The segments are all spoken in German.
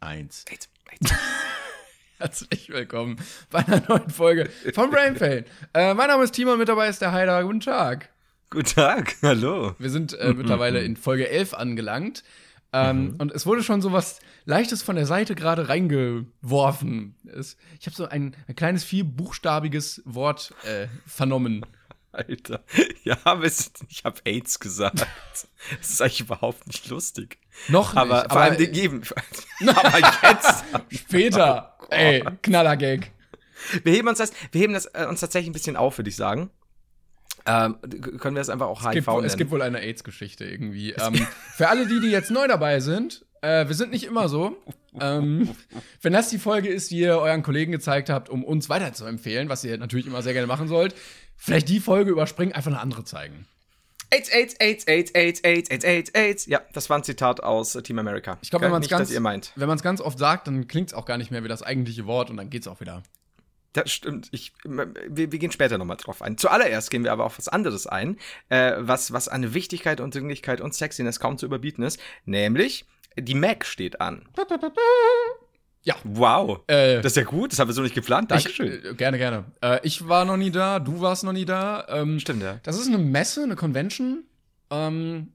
Eins. Herzlich willkommen bei einer neuen Folge von Brain Pain. Äh, mein Name ist Timon, mit dabei ist der Heider. Guten Tag. Guten Tag, hallo. Wir sind äh, mittlerweile in Folge 11 angelangt. Ähm, Und es wurde schon so was Leichtes von der Seite gerade reingeworfen. Es, ich habe so ein, ein kleines vierbuchstabiges Wort äh, vernommen. Alter. Ja, ich habe AIDS gesagt. Das ist eigentlich überhaupt nicht lustig. Noch nicht, Aber vor aber- allem den geben. aber jetzt. Später. Ey, Knallergag. Wir heben uns das, wir heben das äh, uns tatsächlich ein bisschen auf, würde ich sagen. Ähm, können wir das einfach auch Es gibt, HIV nennen? es gibt wohl eine AIDS-Geschichte irgendwie. Ähm, für alle die, die jetzt neu dabei sind, äh, wir sind nicht immer so. Ähm, wenn das die Folge ist, die ihr euren Kollegen gezeigt habt, um uns weiterzuempfehlen, was ihr natürlich immer sehr gerne machen sollt, vielleicht die Folge überspringen, einfach eine andere zeigen. AIDS, AIDS, AIDS, AIDS, AIDS, AIDS, AIDS, AIDS, AIDS. Ja, das war ein Zitat aus äh, Team America. Ich glaube, wenn man es nicht, ganz, dass ihr meint. wenn man es ganz oft sagt, dann klingt es auch gar nicht mehr wie das eigentliche Wort und dann geht's auch wieder. Das stimmt. Ich, wir, wir gehen später nochmal drauf ein. Zuallererst gehen wir aber auf was anderes ein, äh, was, was an Wichtigkeit und Dringlichkeit und Sexiness kaum zu überbieten ist. Nämlich, die Mac steht an. Ja. Wow. Äh, das ist ja gut, das haben wir so nicht geplant. Dankeschön. Ich, äh, gerne, gerne. Äh, ich war noch nie da, du warst noch nie da. Ähm, Stimmt, ja. Das ist eine Messe, eine Convention. Ähm,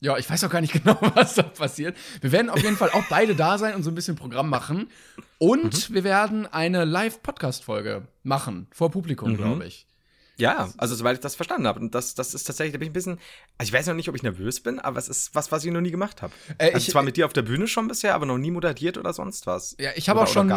ja, ich weiß auch gar nicht genau, was da passiert. Wir werden auf jeden Fall auch beide da sein und so ein bisschen Programm machen. Und Mhm. wir werden eine Live-Podcast-Folge machen, vor Publikum, Mhm. glaube ich. Ja, also soweit ich das verstanden habe. Und das, das ist tatsächlich, da bin ich ein bisschen, also ich weiß noch nicht, ob ich nervös bin, aber es ist was, was ich noch nie gemacht habe. Äh, also ich- zwar mit dir auf der Bühne schon bisher, aber noch nie moderiert oder sonst was. Ja, ich habe auch schon,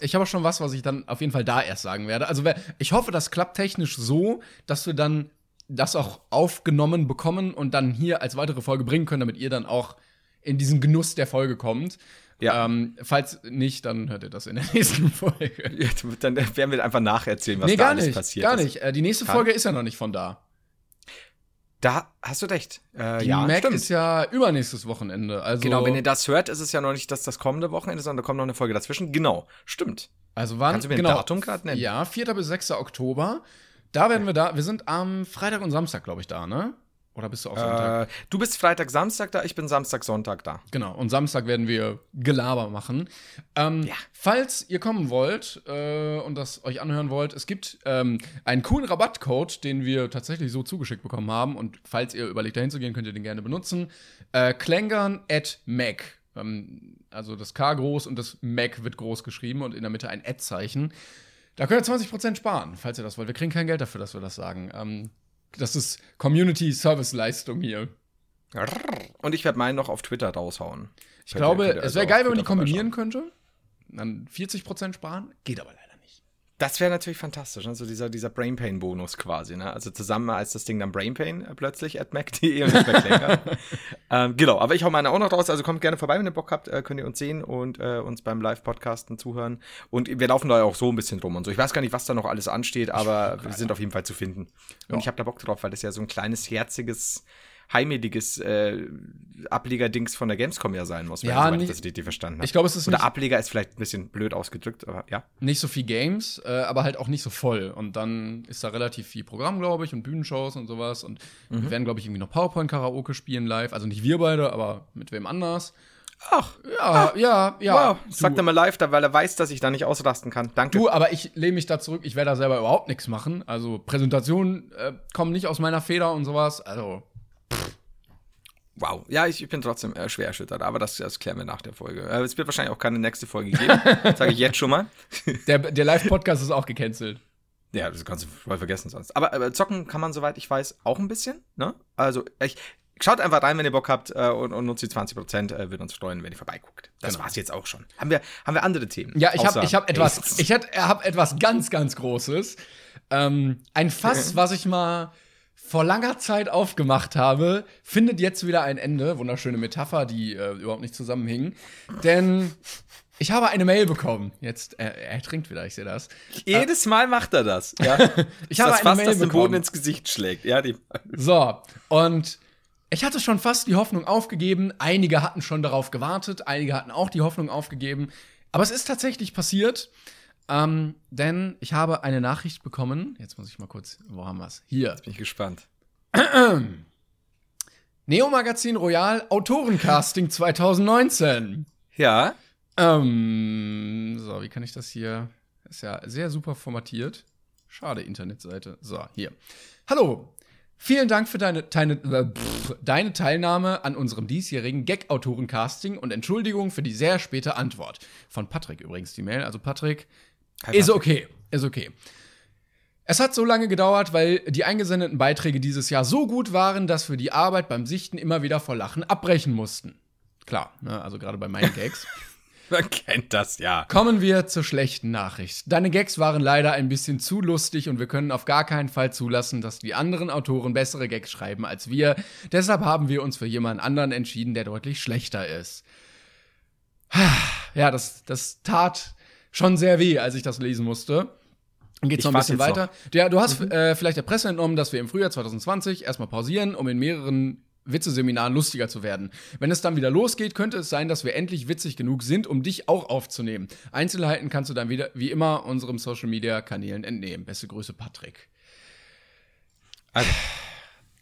ich habe auch schon was, was ich dann auf jeden Fall da erst sagen werde. Also ich hoffe, das klappt technisch so, dass wir dann das auch aufgenommen bekommen und dann hier als weitere Folge bringen können, damit ihr dann auch in diesen Genuss der Folge kommt. Ja. Ähm, falls nicht, dann hört ihr das in der nächsten Folge. Ja, dann werden wir einfach nacherzählen, was nee, da gar alles nicht. passiert Gar ist. nicht. Äh, die nächste Kann- Folge ist ja noch nicht von da. Da hast du recht. Äh, Die ja, Mac stimmt. ist ja übernächstes Wochenende. Also, Genau, wenn ihr das hört, ist es ja noch nicht das, das kommende Wochenende, sondern da kommt noch eine Folge dazwischen. Genau, stimmt. also wann? Kannst du mir ein genau, Datum gerade nennen? Ja, 4. bis 6. Oktober. Da werden wir da. Wir sind am Freitag und Samstag, glaube ich, da, ne? Oder bist du auch Sonntag? Äh, du bist Freitag, Samstag da, ich bin Samstag, Sonntag da. Genau, und Samstag werden wir Gelaber machen. Ähm, Ja. Falls ihr kommen wollt äh, und das euch anhören wollt, es gibt ähm, einen coolen Rabattcode, den wir tatsächlich so zugeschickt bekommen haben. Und falls ihr überlegt, dahin zu gehen, könnt ihr den gerne benutzen. Äh, Klängern at Mac. Ähm, also das K groß und das Mac wird groß geschrieben und in der Mitte ein Ad-Zeichen. Da könnt ihr 20% sparen, falls ihr das wollt. Wir kriegen kein Geld dafür, dass wir das sagen. Ähm, das ist Community-Service-Leistung hier. Und ich werde meinen noch auf Twitter raushauen. Ich glaube, also es wäre geil, wenn man die kombinieren könnte. Dann 40% sparen, geht aber leider. Das wäre natürlich fantastisch, also dieser, dieser Brain Pain Bonus quasi, ne? Also zusammen als das Ding dann Brain Pain äh, plötzlich at mac.de und nicht mehr ähm, genau, aber ich hau meine auch noch raus, also kommt gerne vorbei, wenn ihr Bock habt, äh, könnt ihr uns sehen und äh, uns beim Live-Podcasten zuhören. Und wir laufen da ja auch so ein bisschen rum und so. Ich weiß gar nicht, was da noch alles ansteht, aber wir sind auf jeden Fall zu finden. Und ich habe da Bock drauf, weil das ja so ein kleines, herziges, heimeliges äh, Ableger-Dings von der Gamescom ja sein muss, wenn Ja, ich nicht- das richtig verstanden habe. Ich glaube, es ist Oder Ableger ist vielleicht ein bisschen blöd ausgedrückt, aber ja. nicht so viel Games, äh, aber halt auch nicht so voll. Und dann ist da relativ viel Programm, glaube ich, und Bühnenshows und sowas. Und Mhm. wir werden, glaube ich, irgendwie noch PowerPoint-Karaoke spielen live. Also nicht wir beide, aber mit wem anders. Ach, Ja, ja, ja. wow. Sagt er mal live, da, weil er weiß, dass ich da nicht ausrasten kann. Danke. Du, aber ich lehne mich da zurück. Ich werde da selber überhaupt nichts machen. Also Präsentationen äh, kommen nicht aus meiner Feder und sowas. Also Wow. Ja, ich, ich bin trotzdem äh, schwer erschüttert, aber das, das klären wir nach der Folge. Äh, es wird wahrscheinlich auch keine nächste Folge geben. Sage ich jetzt schon mal. der, der Live-Podcast ist auch gecancelt. Ja, das kannst du voll vergessen sonst. Aber äh, zocken kann man, soweit ich weiß, auch ein bisschen. Ne? Also, ich, schaut einfach rein, wenn ihr Bock habt äh, und, und nutzt die 20%. Äh, wird uns freuen, wenn ihr vorbeiguckt. Das Genau. war's jetzt auch schon. Haben wir, haben wir andere Themen? Ja, ich habe hab etwas, ich hab, hab etwas ganz, ganz Großes. Ähm, ein Fass, was ich mal vor langer Zeit aufgemacht habe, findet jetzt wieder ein Ende. Wunderschöne Metapher, die äh, überhaupt nicht zusammenhingen. Denn ich habe eine Mail bekommen. Jetzt, er, er trinkt wieder, ich sehe das. Jedes Mal macht er das. Ja. Ich habe das eine fast, Mail dass bekommen. Boden ins Gesicht schlägt. Ja, die, So, und ich hatte schon fast die Hoffnung aufgegeben. Einige hatten schon darauf gewartet, einige hatten auch die Hoffnung aufgegeben. Aber es ist tatsächlich passiert. Ähm, denn ich habe eine Nachricht bekommen. Jetzt muss ich mal kurz, wo haben wir es? Hier. bin ich gespannt. Neo Magazin Royal Autorencasting 2019. Ja. Ähm, so, wie kann ich das hier? Ist ja sehr super formatiert. Schade, Internetseite. So, hier. Hallo. Vielen Dank für deine, deine, äh, pff, deine Teilnahme an unserem diesjährigen Gag-Autoren-Casting und Entschuldigung für die sehr späte Antwort. Von Patrick übrigens die Mail. Also Patrick, Hi, ist okay, ist okay. Es hat so lange gedauert, weil die eingesendeten Beiträge dieses Jahr so gut waren, dass wir die Arbeit beim Sichten immer wieder vor Lachen abbrechen mussten. Klar, ne, also gerade bei meinen Gags. Man kennt das, ja. Kommen wir zur schlechten Nachricht. Deine Gags waren leider ein bisschen zu lustig und wir können auf gar keinen Fall zulassen, dass die anderen Autoren bessere Gags schreiben als wir. Deshalb haben wir uns für jemanden anderen entschieden, der deutlich schlechter ist. Ja, das, das tat schon sehr weh, als ich das lesen musste. Dann geht's noch ein bisschen weiter. Ja, du hast äh, vielleicht der Presse entnommen, dass wir im Frühjahr 2020 erstmal pausieren, um in mehreren Witzeseminaren lustiger zu werden. Wenn es dann wieder losgeht, könnte es sein, dass wir endlich witzig genug sind, um dich auch aufzunehmen. Einzelheiten kannst du dann wieder, wie immer, unserem Social Media Kanälen entnehmen. Beste Grüße, Patrick. Also,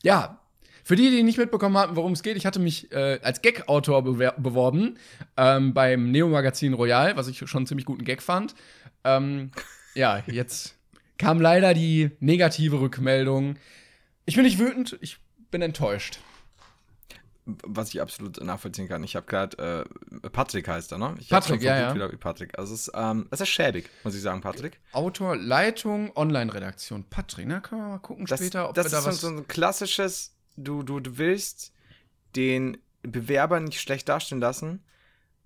Ja, für die, die nicht mitbekommen hatten, worum es geht, ich hatte mich äh, als Gag-Autor beworben ähm, beim Neo-Magazin Royal, was ich schon einen ziemlich guten Gag fand. Ähm, ja, jetzt kam leider die negative Rückmeldung. Ich bin nicht wütend, ich bin enttäuscht. was ich absolut nachvollziehen kann. Ich habe gerade, äh, Patrick heißt er, ne? Ich Patrick, ja, ja. Patrick. Also, es ist, ähm, es ist schäbig, muss ich sagen, Patrick. Autor, Leitung, Online-Redaktion. Patrick, na, können wir mal gucken Das, später, ob das wir da ist so, was. so ein klassisches, du, du, du willst den Bewerber nicht schlecht dastehen lassen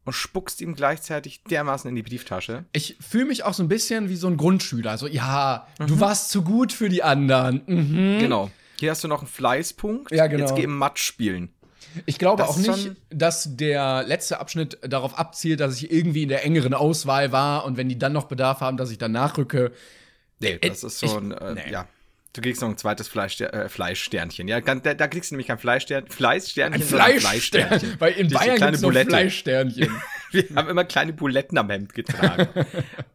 und spuckst ihm gleichzeitig dermaßen in die Brieftasche. Ich fühle mich auch so ein bisschen wie so ein Grundschüler. So, ja, du warst zu gut für die anderen. Mhm. Genau. Hier hast du noch einen Fleißpunkt. Ja, genau. Jetzt geh im Matsch spielen. Ich glaube Das auch nicht, dass der letzte Abschnitt darauf abzielt, dass ich irgendwie in der engeren Auswahl war und wenn die dann noch Bedarf haben, dass ich dann nachrücke. Nee, das ist so ich- ein, äh, nee. ja. Du kriegst noch ein zweites Fleischster äh, Fleischsternchen. Ja, da, da kriegst du nämlich kein Fleischstern, Fleißsternchen, Ein sondern Fleischsternchen. Weil in Diese Bayern gibt es. Fleischsternchen. Wir haben immer kleine Buletten am Hemd getragen.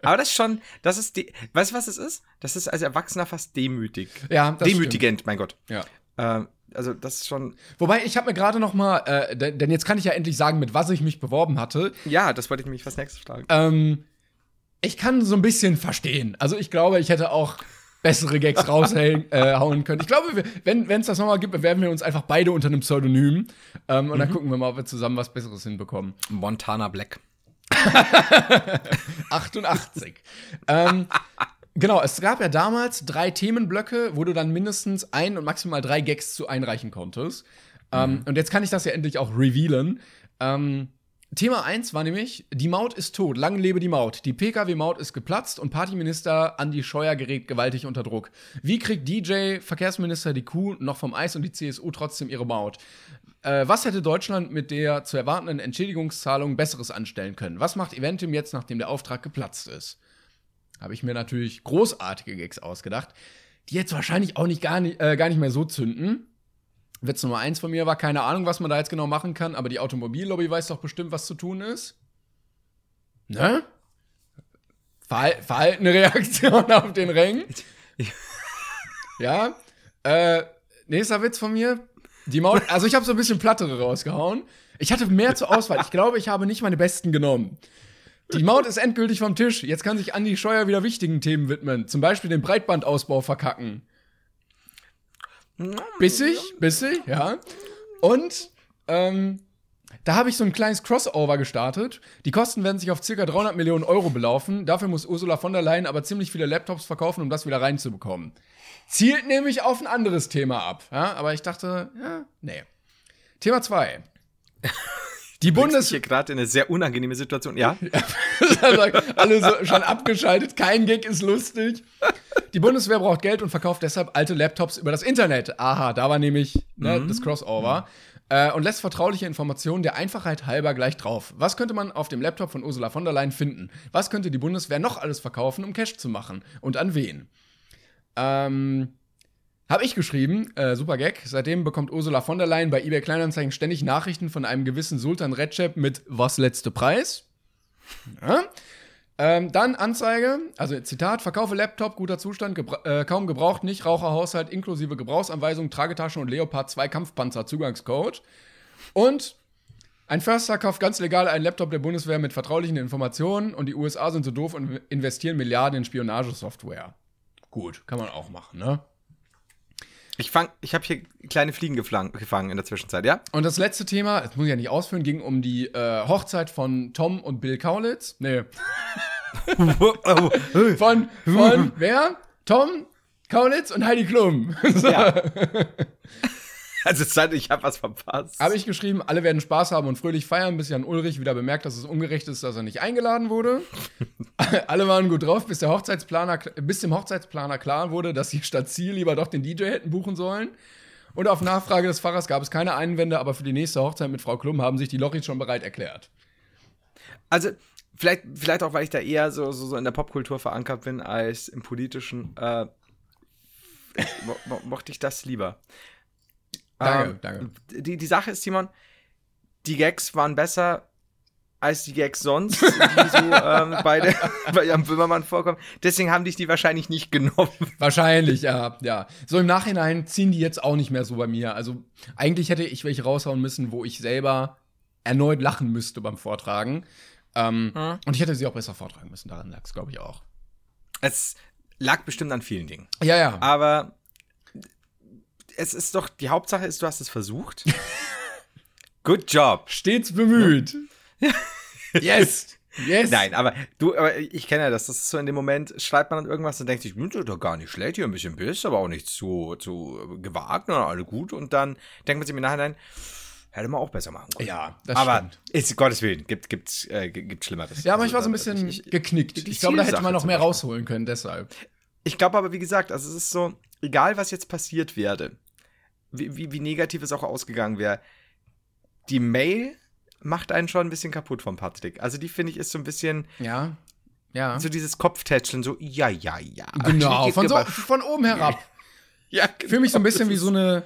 Aber das ist schon, das ist, die, weißt du, was es ist? Das ist als Erwachsener fast demütig. Ja, das Demütigend, mein Gott. Ja. Ähm, also, das ist schon, Wobei, ich habe mir gerade noch mal, äh, denn jetzt kann ich ja endlich sagen, mit was ich mich beworben hatte. ja, das wollte ich nämlich was nächstes fragen. Ähm, ich kann so ein bisschen verstehen. Also ich glaube, ich hätte auch bessere Gags raushauen äh, können. Ich glaube, wir, wenn es das nochmal gibt, bewerben wir uns einfach beide unter einem Pseudonym. Ähm, und dann gucken wir mal, ob wir zusammen was Besseres hinbekommen. Montana Black. 88. ähm, genau, es gab ja damals drei Themenblöcke, wo du dann mindestens ein und maximal drei Gags zu einreichen konntest. Ähm, und jetzt kann ich das ja endlich auch revealen. Ähm, Thema 1 war nämlich, die Maut ist tot, lang lebe die Maut. Die Pkw-Maut ist geplatzt und Partyminister Andi Scheuer gerät gewaltig unter Druck. Wie kriegt DJ, Verkehrsminister die Kuh noch vom Eis und die CSU trotzdem ihre Maut? Äh, was hätte Deutschland mit der zu erwartenden Entschädigungszahlung Besseres anstellen können? Was macht Eventim jetzt, nachdem der Auftrag geplatzt ist? Habe ich mir natürlich großartige Gags ausgedacht, die jetzt wahrscheinlich auch nicht gar, nicht, äh, gar nicht mehr so zünden. Witz Nummer eins von mir war keine Ahnung, was man da jetzt genau machen kann, aber die Automobillobby weiß doch bestimmt, was zu tun ist. Ne? Verhal verhaltene Reaktion auf den Ring. ja. Äh, nächster Witz von mir. Die Maut, also ich habe so ein bisschen plattere rausgehauen. Ich hatte mehr zur Auswahl. Ich glaube, ich habe nicht meine besten genommen. Die Maut ist endgültig vom Tisch. Jetzt kann sich Andi Scheuer wieder wichtigen Themen widmen. Zum Beispiel den Breitbandausbau verkacken. Bissig, bissig, ja. Und ähm, da habe ich so ein kleines Crossover gestartet. Die Kosten werden sich auf circa 300 Millionen Euro belaufen. Dafür muss Ursula von der Leyen aber ziemlich viele Laptops verkaufen, um das wieder reinzubekommen. Zielt nämlich auf ein anderes Thema ab. Ja, aber ich dachte, ja, nee. Thema 2. Die Bundes hier gerade in eine sehr unangenehme Situation. Ja, alle so schon abgeschaltet, kein Gag ist lustig. Die Bundeswehr braucht Geld und verkauft deshalb alte Laptops über das Internet. Aha, da war nämlich ne, das Crossover. Äh, und lässt vertrauliche Informationen der Einfachheit halber gleich drauf. Was könnte man auf dem Laptop von Ursula von der Leyen finden? Was könnte die Bundeswehr noch alles verkaufen, um Cash zu machen? Und an wen? Ähm, habe ich geschrieben, äh, super Gag. Seitdem bekommt Ursula von der Leyen bei eBay Kleinanzeigen ständig Nachrichten von einem gewissen Sultan Recep mit Was letzte Preis? Ja. Ähm, dann Anzeige, also Zitat, verkaufe Laptop, guter Zustand, gebra äh, kaum gebraucht, nicht Raucherhaushalt, inklusive Gebrauchsanweisung, Tragetasche und Leopard 2 Kampfpanzer, Zugangscode. Und ein Förster kauft ganz legal einen Laptop der Bundeswehr mit vertraulichen Informationen und die USA sind so doof und investieren Milliarden in Spionagesoftware. Gut, kann man auch machen, ne? Ich, fang, ich habe hier kleine Fliegen gefangen in der Zwischenzeit, ja? Und das letzte Thema, das muss ich ja nicht ausführen, ging um die äh, Hochzeit von Tom und Bill Kaulitz. Nee. von, von wer? Tom Kaulitz und Heidi Klum. so. Ja. Also Zeit, ich habe was verpasst. Habe ich geschrieben, alle werden Spaß haben und fröhlich feiern, bis Jan Ulrich wieder bemerkt, dass es ungerecht ist, dass er nicht eingeladen wurde. alle waren gut drauf, bis, der Hochzeitsplaner, bis dem Hochzeitsplaner klar wurde, dass sie statt Ziel lieber doch den DJ hätten buchen sollen. Und auf Nachfrage des Pfarrers gab es keine Einwände, aber für die nächste Hochzeit mit Frau Klum haben sich die Lochis schon bereit erklärt. Also, vielleicht, vielleicht auch, weil ich da eher so, so, so in der Popkultur verankert bin als im politischen, äh, mo mo mochte ich das lieber. Danke, Ähm, danke. Die, die Sache ist, Simon, die Gags waren besser als die Gags sonst, die so ähm, bei, der, bei Jan Böhmermann vorkommen. Deswegen haben dich die wahrscheinlich nicht genommen. Wahrscheinlich, ja, ja. So im Nachhinein ziehen die jetzt auch nicht mehr so bei mir. Also eigentlich hätte ich welche raushauen müssen, wo ich selber erneut lachen müsste beim Vortragen. Ähm, Und ich hätte sie auch besser vortragen müssen. Daran lag es, glaube ich, auch. Es lag bestimmt an vielen Dingen. Ja, ja. Aber es ist doch, die Hauptsache ist, du hast es versucht. Good job. Stets bemüht. yes. Yes. Nein, aber du, aber ich kenne ja das. Das ist so in dem Moment, schreibt man dann irgendwas und denkt sich, das doch gar nicht schlecht, hier ein bisschen Biss, aber auch nicht zu, zu gewagt, oder alle gut. Und dann denkt man sich im Nachhinein, hätte man auch besser machen können. Ja, das aber stimmt. ist Gottes Willen, gibt, gibt's, äh, gibt Schlimmeres. Ja, aber ich war so ein Also, bisschen ich- ich- geknickt. die Ich glaube, da hätte man noch mehr rausholen können, deshalb. Ich glaube aber, wie gesagt, also es ist so, egal was jetzt passiert werde, wie, wie, wie negativ es auch ausgegangen wäre, die Mail macht einen schon ein bisschen kaputt von Patrick. Also die finde ich ist so ein bisschen Ja. Ja. so dieses Kopftätscheln, so ja, ja, ja. genau, von, so, von oben herab. ja, Ich fühle mich so ein genau, bisschen wie so eine,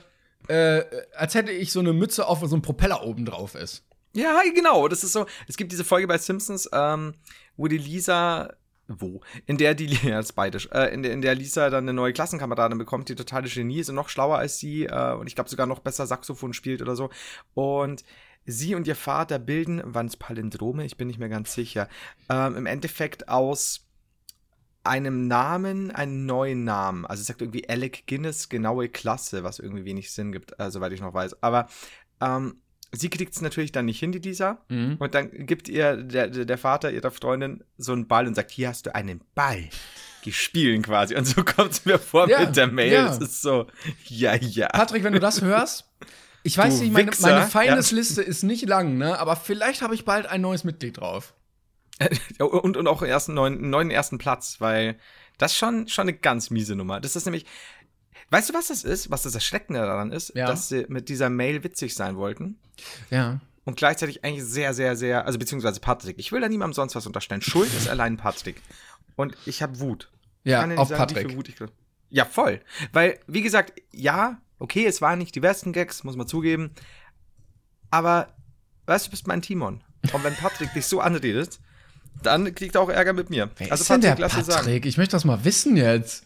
äh, als hätte ich so eine Mütze auf, wo so ein Propeller oben drauf ist. Ja, genau. Das ist so. Es gibt diese Folge bei Simpsons, ähm, wo die Lisa. Wo? In der die ja, äh, in, in der Lisa dann eine neue Klassenkameradin bekommt, die totale Genie ist und noch schlauer als sie äh, und ich glaube sogar noch besser Saxophon spielt oder so. Und sie und ihr Vater bilden, waren es Palindrome? Ich bin nicht mehr ganz sicher. Ähm, Im Endeffekt aus einem Namen einen neuen Namen. Also es sagt irgendwie Alec Guinness, genaue Klasse, was irgendwie wenig Sinn gibt, äh, soweit ich noch weiß. Aber ähm, sie kriegt es natürlich dann nicht hin, die Lisa. Mhm. Und dann gibt ihr der, der Vater ihrer Freundin so einen Ball und sagt, hier hast du einen Ball. Die spielen quasi. Und so kommt es mir vor Ja, mit der Mail. ja. Es ist so, ja, ja. Patrick, wenn du das hörst, ich weiß Du nicht, meine, Wichser. meine Feindesliste ist nicht lang, ne? Aber vielleicht habe ich bald ein neues Mitglied drauf. Ja, und, und auch ersten neuen, neuen ersten Platz, weil das ist schon, schon eine ganz miese Nummer. Das ist nämlich, weißt du, was das ist? Was das Erschreckende daran ist? Ja. Dass sie mit dieser Mail witzig sein wollten Ja. und gleichzeitig eigentlich sehr, sehr, sehr, also beziehungsweise Patrick. Ich will da niemandem sonst was unterstellen. Schuld ist allein Patrick. Und ich habe Wut. Ja, auf sagen, Patrick. Wut ich ja, voll. Weil, wie gesagt, ja, okay, es waren nicht die besten Gags, muss man zugeben. Aber, weißt du, du bist mein Timon. Und wenn Patrick dich so anredet, dann kriegt er auch Ärger mit mir. Wer also ist denn der dir sagen. Patrick? Ich möchte das mal wissen jetzt.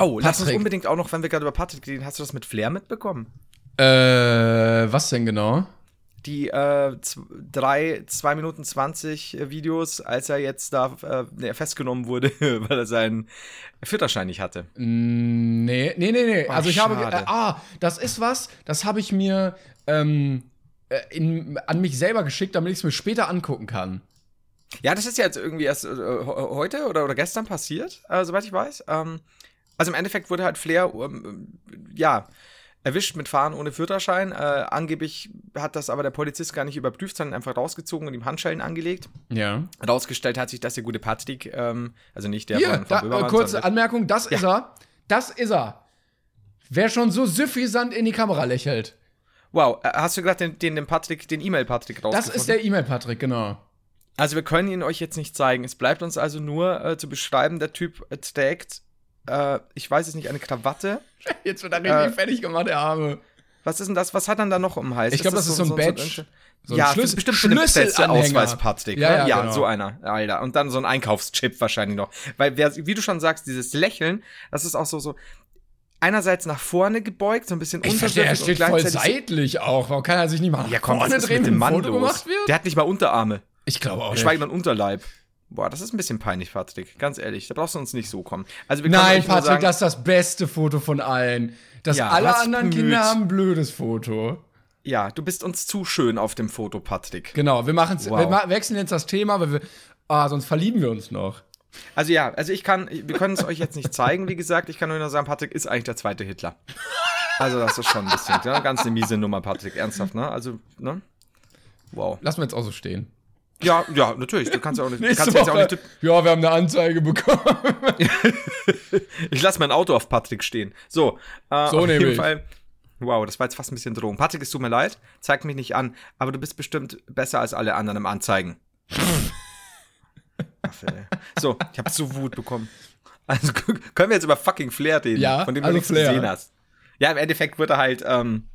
Oh, lass uns Patrick. unbedingt auch noch, wenn wir gerade über Patrick reden, hast du das mit Flair mitbekommen? Äh, was denn genau? Die äh, drei, zwei Minuten 20 Videos, als er jetzt da äh, festgenommen wurde, weil er seinen Führerschein nicht hatte. Mm, Nee, nee, nee, nee. Oh, also ich habe. schade. Äh, ah, das ist was, das habe ich mir ähm, äh, in, an mich selber geschickt, damit ich es mir später angucken kann. Ja, das ist ja jetzt irgendwie erst äh, he- heute oder, oder gestern passiert, äh, soweit ich weiß. Ähm, also im Endeffekt wurde halt Flair, ähm, ja, erwischt mit Fahren ohne Führerschein. Äh, angeblich hat das aber der Polizist gar nicht überprüft, sondern einfach rausgezogen und ihm Handschellen angelegt. Ja. Rausgestellt hat sich, dass der gute Patrick, ähm, also nicht der Hier, von, da, von Böhmermann, äh, kurze sondern- Anmerkung, das ist er. Das ist er. Wer schon so süffisant in die Kamera lächelt. Wow, äh, hast du gerade den, den, den Patrick, den E-Mail-Patrick Das rausgefunden? ist der E-Mail-Patrick, genau. Also wir können ihn euch jetzt nicht zeigen. Es bleibt uns also nur äh, zu beschreiben, der Typ äh, trägt, äh, ich weiß es nicht, eine Krawatte. Jetzt wird er richtig Äh, fertig gemacht, der Arme. Was ist denn das? Was hat er da noch um den Hals? Ich glaub, das ist so ein Badge. So ein ja, Schlüssel- bestimmt Patrick. Ja, ja, ja genau. so einer, Alter. Und dann so ein Einkaufschip wahrscheinlich noch. Weil, wie du schon sagst, dieses Lächeln, das ist auch so, so einerseits nach vorne gebeugt, so ein bisschen Ich verstehe, er steht voll gleichzeitig- seitlich auch. Warum kann er sich nicht mal nach Ja, komm, vorne was ist drehen, mit wenn dem ein Mann Foto los? gemacht wird? Der hat nicht mal Unterarme. ich glaube auch Geschweige nicht. denn Unterleib. Boah, das ist ein bisschen peinlich, Patrick. Ganz ehrlich, da brauchst du uns nicht so kommen. Also Nein, Patrick, sagen, das ist das beste Foto von allen. Das Ja, alle anderen bemüht. Kinder haben ein blödes Foto. Ja, du bist uns zu schön auf dem Foto, Patrick. Genau, wir machen's, Wow. wir wechseln jetzt das Thema, weil wir, ah, sonst verlieben wir uns noch. Also ja, also ich kann, wir können es euch jetzt nicht zeigen, wie gesagt. Ich kann nur sagen, Patrick ist eigentlich der zweite Hitler. Also das ist schon ein bisschen, ja, ganz eine miese Nummer, Patrick, ernsthaft, ne? Also, ne? Wow. Lassen wir jetzt auch so stehen. Ja, ja, natürlich. Du kannst ja auch nicht, du Nächste kannst jetzt auch Woche, nicht. ja, wir haben eine Anzeige bekommen. Ich lasse mein Auto auf Patrick stehen. So, äh, So auf jeden nämlich. Fall. Wow, das war jetzt fast ein bisschen Drohung. Patrick, es tut mir leid, zeig mich nicht an, aber du bist bestimmt besser als alle anderen im Anzeigen. So, ich habe so Wut bekommen. Also können wir jetzt über fucking Flair reden, Ja, von dem du also nichts Flair. gesehen hast. Ja, im Endeffekt wird er halt, ähm,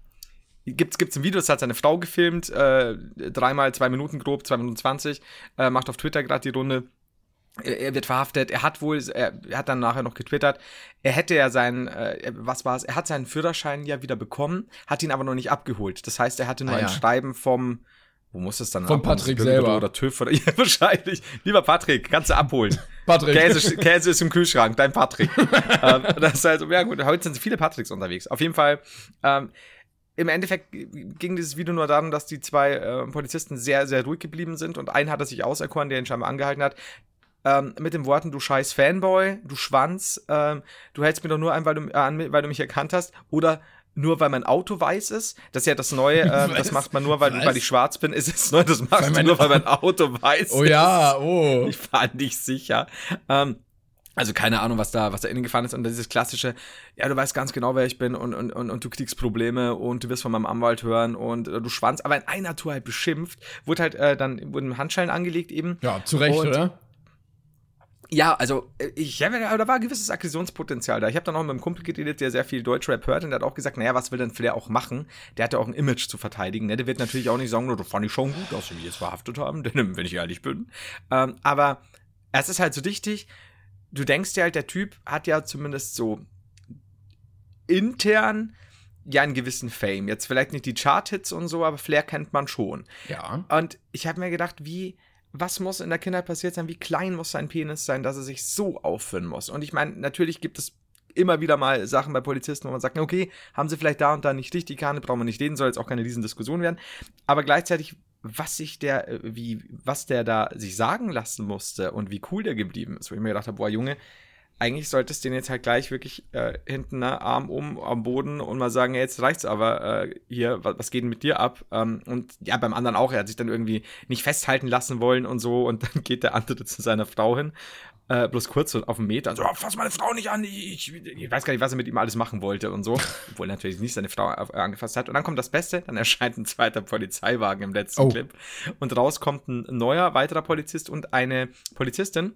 gibt's, gibt's ein Video, das hat seine Frau gefilmt, äh, dreimal zwei Minuten grob, zwei Minuten zwanzig, äh, macht auf Twitter gerade die Runde. Er er wird verhaftet. Er hat wohl, er, er hat dann nachher noch getwittert, er hätte ja seinen, äh, was war es? Er hat seinen Führerschein ja wieder bekommen, hat ihn aber noch nicht abgeholt. Das heißt, er hatte nur Ah, ein ja. Schreiben vom, wo muss es dann Von? Patrick Das selber. Oder TÜV oder, ja, wahrscheinlich. Lieber Patrick, kannst du abholen. Patrick. Käse, Käse ist im Kühlschrank, dein Patrick. ähm, das ist halt so, ja gut, heute sind viele Patricks unterwegs. Auf jeden Fall, ähm, im Endeffekt ging dieses Video nur darum, dass die zwei äh, Polizisten sehr, sehr ruhig geblieben sind und einen hat er sich auserkoren, der ihn scheinbar angehalten hat. Ähm, mit den Worten, du scheiß Fanboy, du Schwanz, ähm, du hältst mir doch nur ein, weil du, äh, an, weil du mich erkannt hast. Oder nur weil mein Auto weiß ist. Das ist ja das Neue, ähm, das macht man nur, weil, Was? weil ich schwarz bin, ist es neu, das du mein nur, weil mein Auto weiß Oh ist. ja, oh. Ich war nicht sicher. Ähm, also keine Ahnung, was da, was da innen gefahren ist. Und dieses klassische, ja, du weißt ganz genau, wer ich bin und, und, und, und du kriegst Probleme und du wirst von meinem Anwalt hören und äh, du Schwanz. Aber in einer Tour halt beschimpft, wurde halt äh, dann, wurden Handschellen angelegt eben. Ja, zu Recht, Und- oder? Ja, also äh, ich ja, da war ein gewisses Aggressionspotenzial da. Ich habe dann auch mit einem Kumpel geredet, der sehr viel Deutschrap hört und der hat auch gesagt, naja, was will denn Flair auch machen? Der hat ja auch ein Image zu verteidigen. Ne? Der wird natürlich auch nicht sagen, "Oh, das fand ich schon gut, dass sie mich jetzt verhaftet haben, denn, wenn ich ehrlich bin. Ähm, aber es ist halt so wichtig, du denkst dir halt, der Typ hat ja zumindest so intern ja einen gewissen Fame. Jetzt vielleicht nicht die Chart-Hits und so, aber Flair kennt man schon. Ja. Und ich habe mir gedacht, wie, was muss in der Kindheit passiert sein? Wie klein muss sein Penis sein, dass er sich so aufführen muss? Und ich meine, natürlich gibt es immer wieder mal Sachen bei Polizisten, wo man sagt, okay, haben sie vielleicht da und da nicht richtig gehandelt, brauchen wir nicht reden, soll jetzt auch keine Riesendiskussion werden. Aber gleichzeitig, was sich der, äh, wie, was der da sich sagen lassen musste und wie cool der geblieben ist, wo ich mir gedacht habe, boah, Junge, eigentlich solltest du den jetzt halt gleich wirklich äh, hinten, ne, Arm um, am Boden und mal sagen, ja, jetzt reicht's aber, äh, hier, was, was geht denn mit dir ab? Ähm, und ja, beim anderen auch, er hat sich dann irgendwie nicht festhalten lassen wollen und so und dann geht der andere zu seiner Frau hin, äh, bloß kurz so auf den Meter und so, oh, fass meine Frau nicht an, ich, ich weiß gar nicht, was er mit ihm alles machen wollte und so, obwohl er natürlich nicht seine Frau auf- angefasst hat. Und dann kommt das Beste, dann erscheint ein zweiter Polizeiwagen im letzten Oh. Clip und raus kommt ein neuer, weiterer Polizist und eine Polizistin,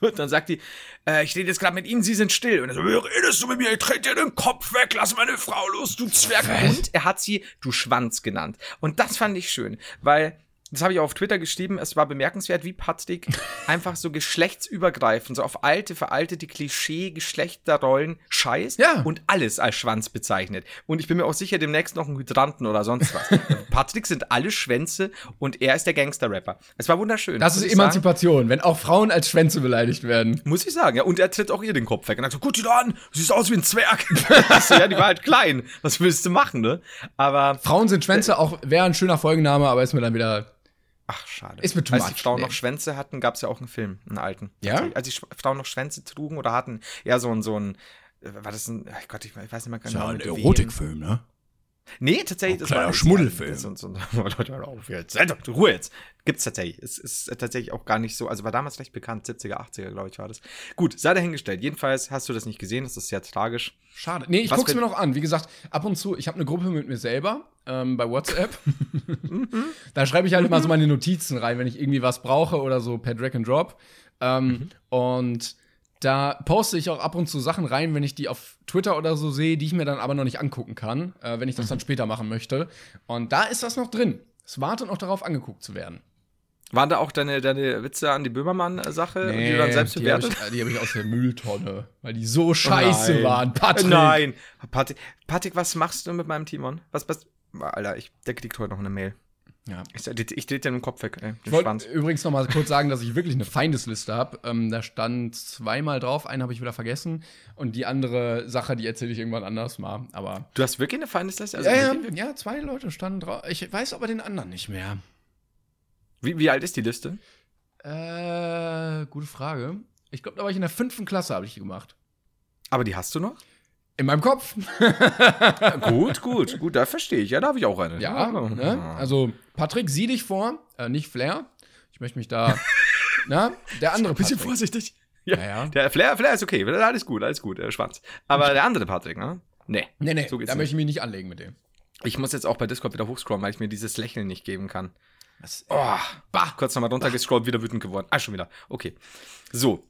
und dann sagt die, äh, ich rede jetzt gerade mit Ihnen, Sie sind still. Und er so, wie redest du mit mir? Ich trete dir den Kopf weg, lass meine Frau los, du Zwerg. Und er hat sie du Schwanz genannt. Und das fand ich schön, weil, das habe ich auch auf Twitter geschrieben, es war bemerkenswert, wie Patrick einfach so geschlechtsübergreifend, so auf alte, veraltete Klischee-Geschlechterrollen scheißt Ja. und alles als Schwanz bezeichnet. Und ich bin mir auch sicher, demnächst noch ein Hydranten oder sonst was. Patrick sind alle Schwänze und er ist der Gangster-Rapper. Es war wunderschön. Das ist ich sagen. Emanzipation, wenn auch Frauen als Schwänze beleidigt werden. Muss ich sagen, ja. Und er tritt auch ihr den Kopf weg und sagt so, guck dir da an, siehst aus wie ein Zwerg. so, ja, die war halt klein. Was willst du machen, ne? Aber, Frauen sind Schwänze, auch wäre ein schöner Folgenname, aber ist mir dann wieder. Ach, schade. Ist mir too Als die Frauen nee. noch Schwänze hatten, gab es ja auch einen Film, einen alten. Ja? Als die Frauen noch Schwänze trugen oder hatten, ja, so ein, so ein, war das ein, ach Gott, ich weiß nicht mehr Ist genau. ja ein mit wem. Erotikfilm, ne? Nee, tatsächlich. Ein das war Schmuddelfilm. So, so, Leute, auf jetzt. Seid doch Ruhe jetzt. Gibt's tatsächlich. Es ist tatsächlich auch gar nicht so, also war damals recht bekannt, 70er, 80er, glaube ich, war das. Gut, sei dahingestellt. Jedenfalls hast du das nicht gesehen, das ist sehr tragisch. Schade. Nee, ich Was guck's mir noch an. Wie gesagt, ab und zu, ich habe eine Gruppe mit mir selber ähm, bei WhatsApp. da schreibe ich halt immer so meine Notizen rein, wenn ich irgendwie was brauche oder so per Drag and Drop. Ähm, Und da poste ich auch ab und zu Sachen rein, wenn ich die auf Twitter oder so sehe, die ich mir dann aber noch nicht angucken kann, äh, wenn ich das dann später machen möchte. Und da ist das noch drin. Es wartet noch darauf, angeguckt zu werden. Waren da auch deine, deine Witze an die Böhmermann-Sache, die du dann selbst die habe bewertet? ich, hab ich aus der Mülltonne, weil die so scheiße Nein. waren. Patrick. Nein. Patrick, Patrick, was machst du mit meinem Timon? Was, was? Alter, ich, der kriegt heute noch eine Mail. Ja. Ich, ich, ich dreh dir den Kopf weg, ey. Ich wollte übrigens noch mal kurz sagen, dass ich wirklich eine Feindesliste habe. Ähm, da stand zweimal drauf, eine habe ich wieder vergessen und die andere Sache, die erzähle ich irgendwann anders mal. Aber Du hast wirklich eine Feindesliste? Also ja, ja, wirklich? ja, zwei Leute standen drauf. Ich weiß aber den anderen nicht mehr. Wie, wie alt ist die Liste? Äh, gute Frage. Ich glaube, da war ich in der fünften Klasse, habe ich die gemacht. Aber die hast du noch? In meinem Kopf. gut, gut, gut, da verstehe ich. Ja, da habe ich auch eine. ja, ne? Also, Patrick, sieh dich vor. Äh, nicht Flair. Ich möchte mich da. na, der andere Bisschen Patrick. vorsichtig. Ja, ja. Der Flair, Flair ist okay, alles gut, alles gut, der Schwanz. Aber der andere Patrick, ne? Nee. Nee, nee, So da nicht. möchte ich mich nicht anlegen mit dem. Ich muss jetzt auch bei Discord wieder hochscrollen, weil ich mir dieses Lächeln nicht geben kann. Was? Oh, bah, kurz nochmal runtergescrollt, wieder wütend geworden. Ah, schon wieder. Okay. So.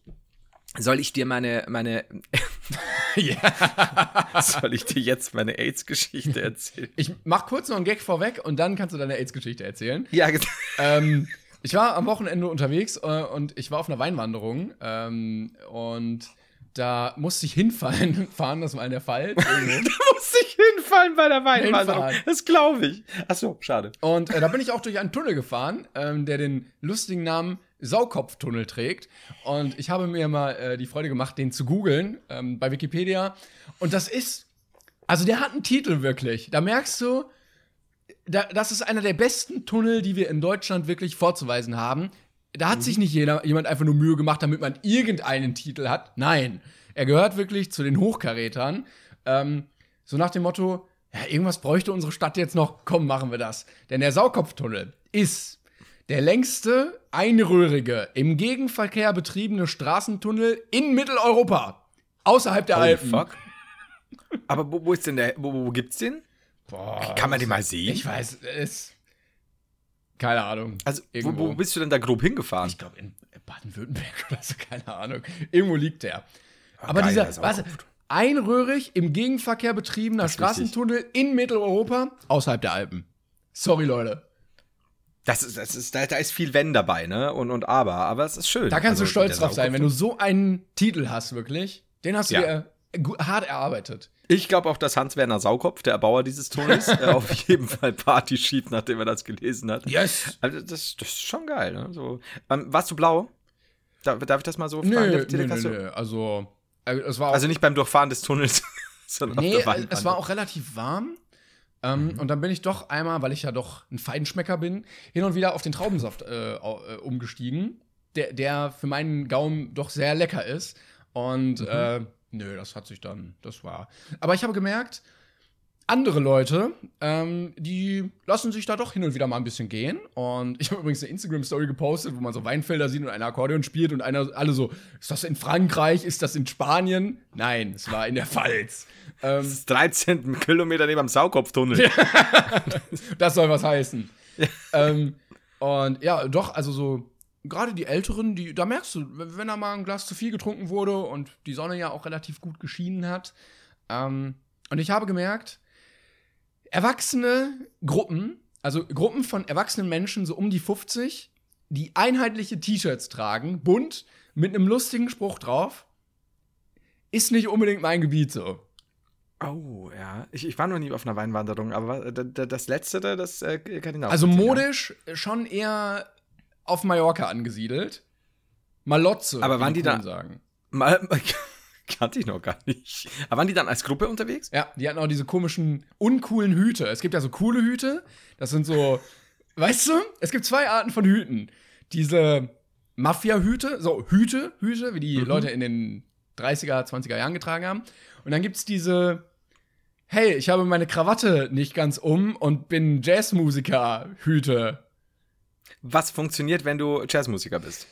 Soll ich dir meine, meine, soll ich dir jetzt meine AIDS-Geschichte erzählen? Ich mach kurz noch einen Gag vorweg und dann kannst du deine AIDS-Geschichte erzählen. Ja, ge- ähm, ich war am Wochenende unterwegs äh, und ich war auf einer Weinwanderung ähm, und da musste ich hinfallen. Fahren, das war in der Fall. Irgendwo. muss ich hinfallen bei der Weinwanderung. Hinfahren. Das glaube ich. Ach so, schade. Und äh, da bin ich auch durch einen Tunnel gefahren, ähm, der den lustigen Namen Saukopftunnel trägt. Und ich habe mir mal äh, die Freude gemacht, den zu googeln ähm, bei Wikipedia. Und das ist, also der hat einen Titel wirklich. Da merkst du, da, das ist einer der besten Tunnel, die wir in Deutschland wirklich vorzuweisen haben. Da hat sich nicht jeder, jemand einfach nur Mühe gemacht, damit man irgendeinen Titel hat. Nein, er gehört wirklich zu den Hochkarätern. Ähm, so nach dem Motto, ja, irgendwas bräuchte unsere Stadt jetzt noch, komm, machen wir das. Denn der Saukopftunnel ist der längste einröhrige, im Gegenverkehr betriebene Straßentunnel in Mitteleuropa. Außerhalb der Holy Alpen. fuck. Aber wo, wo ist denn der, wo, wo gibt's den? Boah, Kann man den mal sehen? Ich weiß, es. Keine Ahnung. Also, wo, wo bist du denn da grob hingefahren? Ich glaube in Baden-Württemberg oder so, keine Ahnung. Irgendwo liegt der. Aber geil, dieser, was, einröhrig im Gegenverkehr betriebener. Straßentunnel in Mitteleuropa, außerhalb der Alpen. Sorry, Leute. Das ist, das ist, da, da ist viel Wenn dabei, ne? Und, und aber, aber es ist schön. Da kannst Also, du stolz drauf sein, wenn du so einen Titel hast, wirklich. Den hast du Ja. dir äh, hart erarbeitet. Ich glaube auch, dass Hans-Werner Saukopf, der Erbauer dieses Tunnels, äh, auf jeden Fall Party schiebt, nachdem er das gelesen hat. Yes. Also das, das ist schon geil, ne? So, ähm, warst du blau? Darf, darf ich das mal so Nö, fragen? nö, nö, du- nö. Also, äh, Also nicht beim Durchfahren des Tunnels, sondern Nee, auf der Weinwanderung. es war auch relativ warm. Ähm, Und dann bin ich doch einmal, weil ich ja doch ein Feinschmecker bin, hin und wieder auf den Traubensaft äh, äh, umgestiegen, der, der für meinen Gaumen doch sehr lecker ist. Und äh, nö, das hat sich dann, das war. Aber ich habe gemerkt, andere Leute, ähm, die lassen sich da doch hin und wieder mal ein bisschen gehen. Und ich habe übrigens eine Instagram-Story gepostet, wo man so Weinfelder sieht und einer Akkordeon spielt und einer, alle so, ist das in Frankreich? Ist das in Spanien? Nein, es war in der Pfalz. Ähm, Das ist 13 Kilometer neben dem Saukopftunnel. das soll was heißen. ähm, und ja, doch, also so, gerade die Älteren, die, da merkst du, wenn da mal ein Glas zu viel getrunken wurde und die Sonne ja auch relativ gut geschienen hat. Ähm, und ich habe gemerkt, erwachsene Gruppen, also Gruppen von erwachsenen Menschen, so um die 50, die einheitliche T-Shirts tragen, bunt, mit einem lustigen Spruch drauf, ist nicht unbedingt mein Gebiet so. Oh, ja. Ich, ich war noch nie auf einer Weinwanderung, aber äh, da- da- das letzte, da, das äh, kann ich Also nachvollziehen, modisch schon eher auf Mallorca angesiedelt. Malotze. Aber waren die da- Sagen. Mal, kannte ich noch gar nicht. Aber waren die dann als Gruppe unterwegs? Ja, die hatten auch diese komischen, uncoolen Hüte. Es gibt ja so coole Hüte. Das sind so, weißt du, es gibt zwei Arten von Hüten. Diese Mafia-Hüte, so Hüte, Hüte, wie die Mhm. Leute in den 30er, 20er Jahren getragen haben. Und dann gibt's diese, hey, ich habe meine Krawatte nicht ganz um und bin Jazzmusiker, Hüte. Was funktioniert, wenn du Jazzmusiker bist?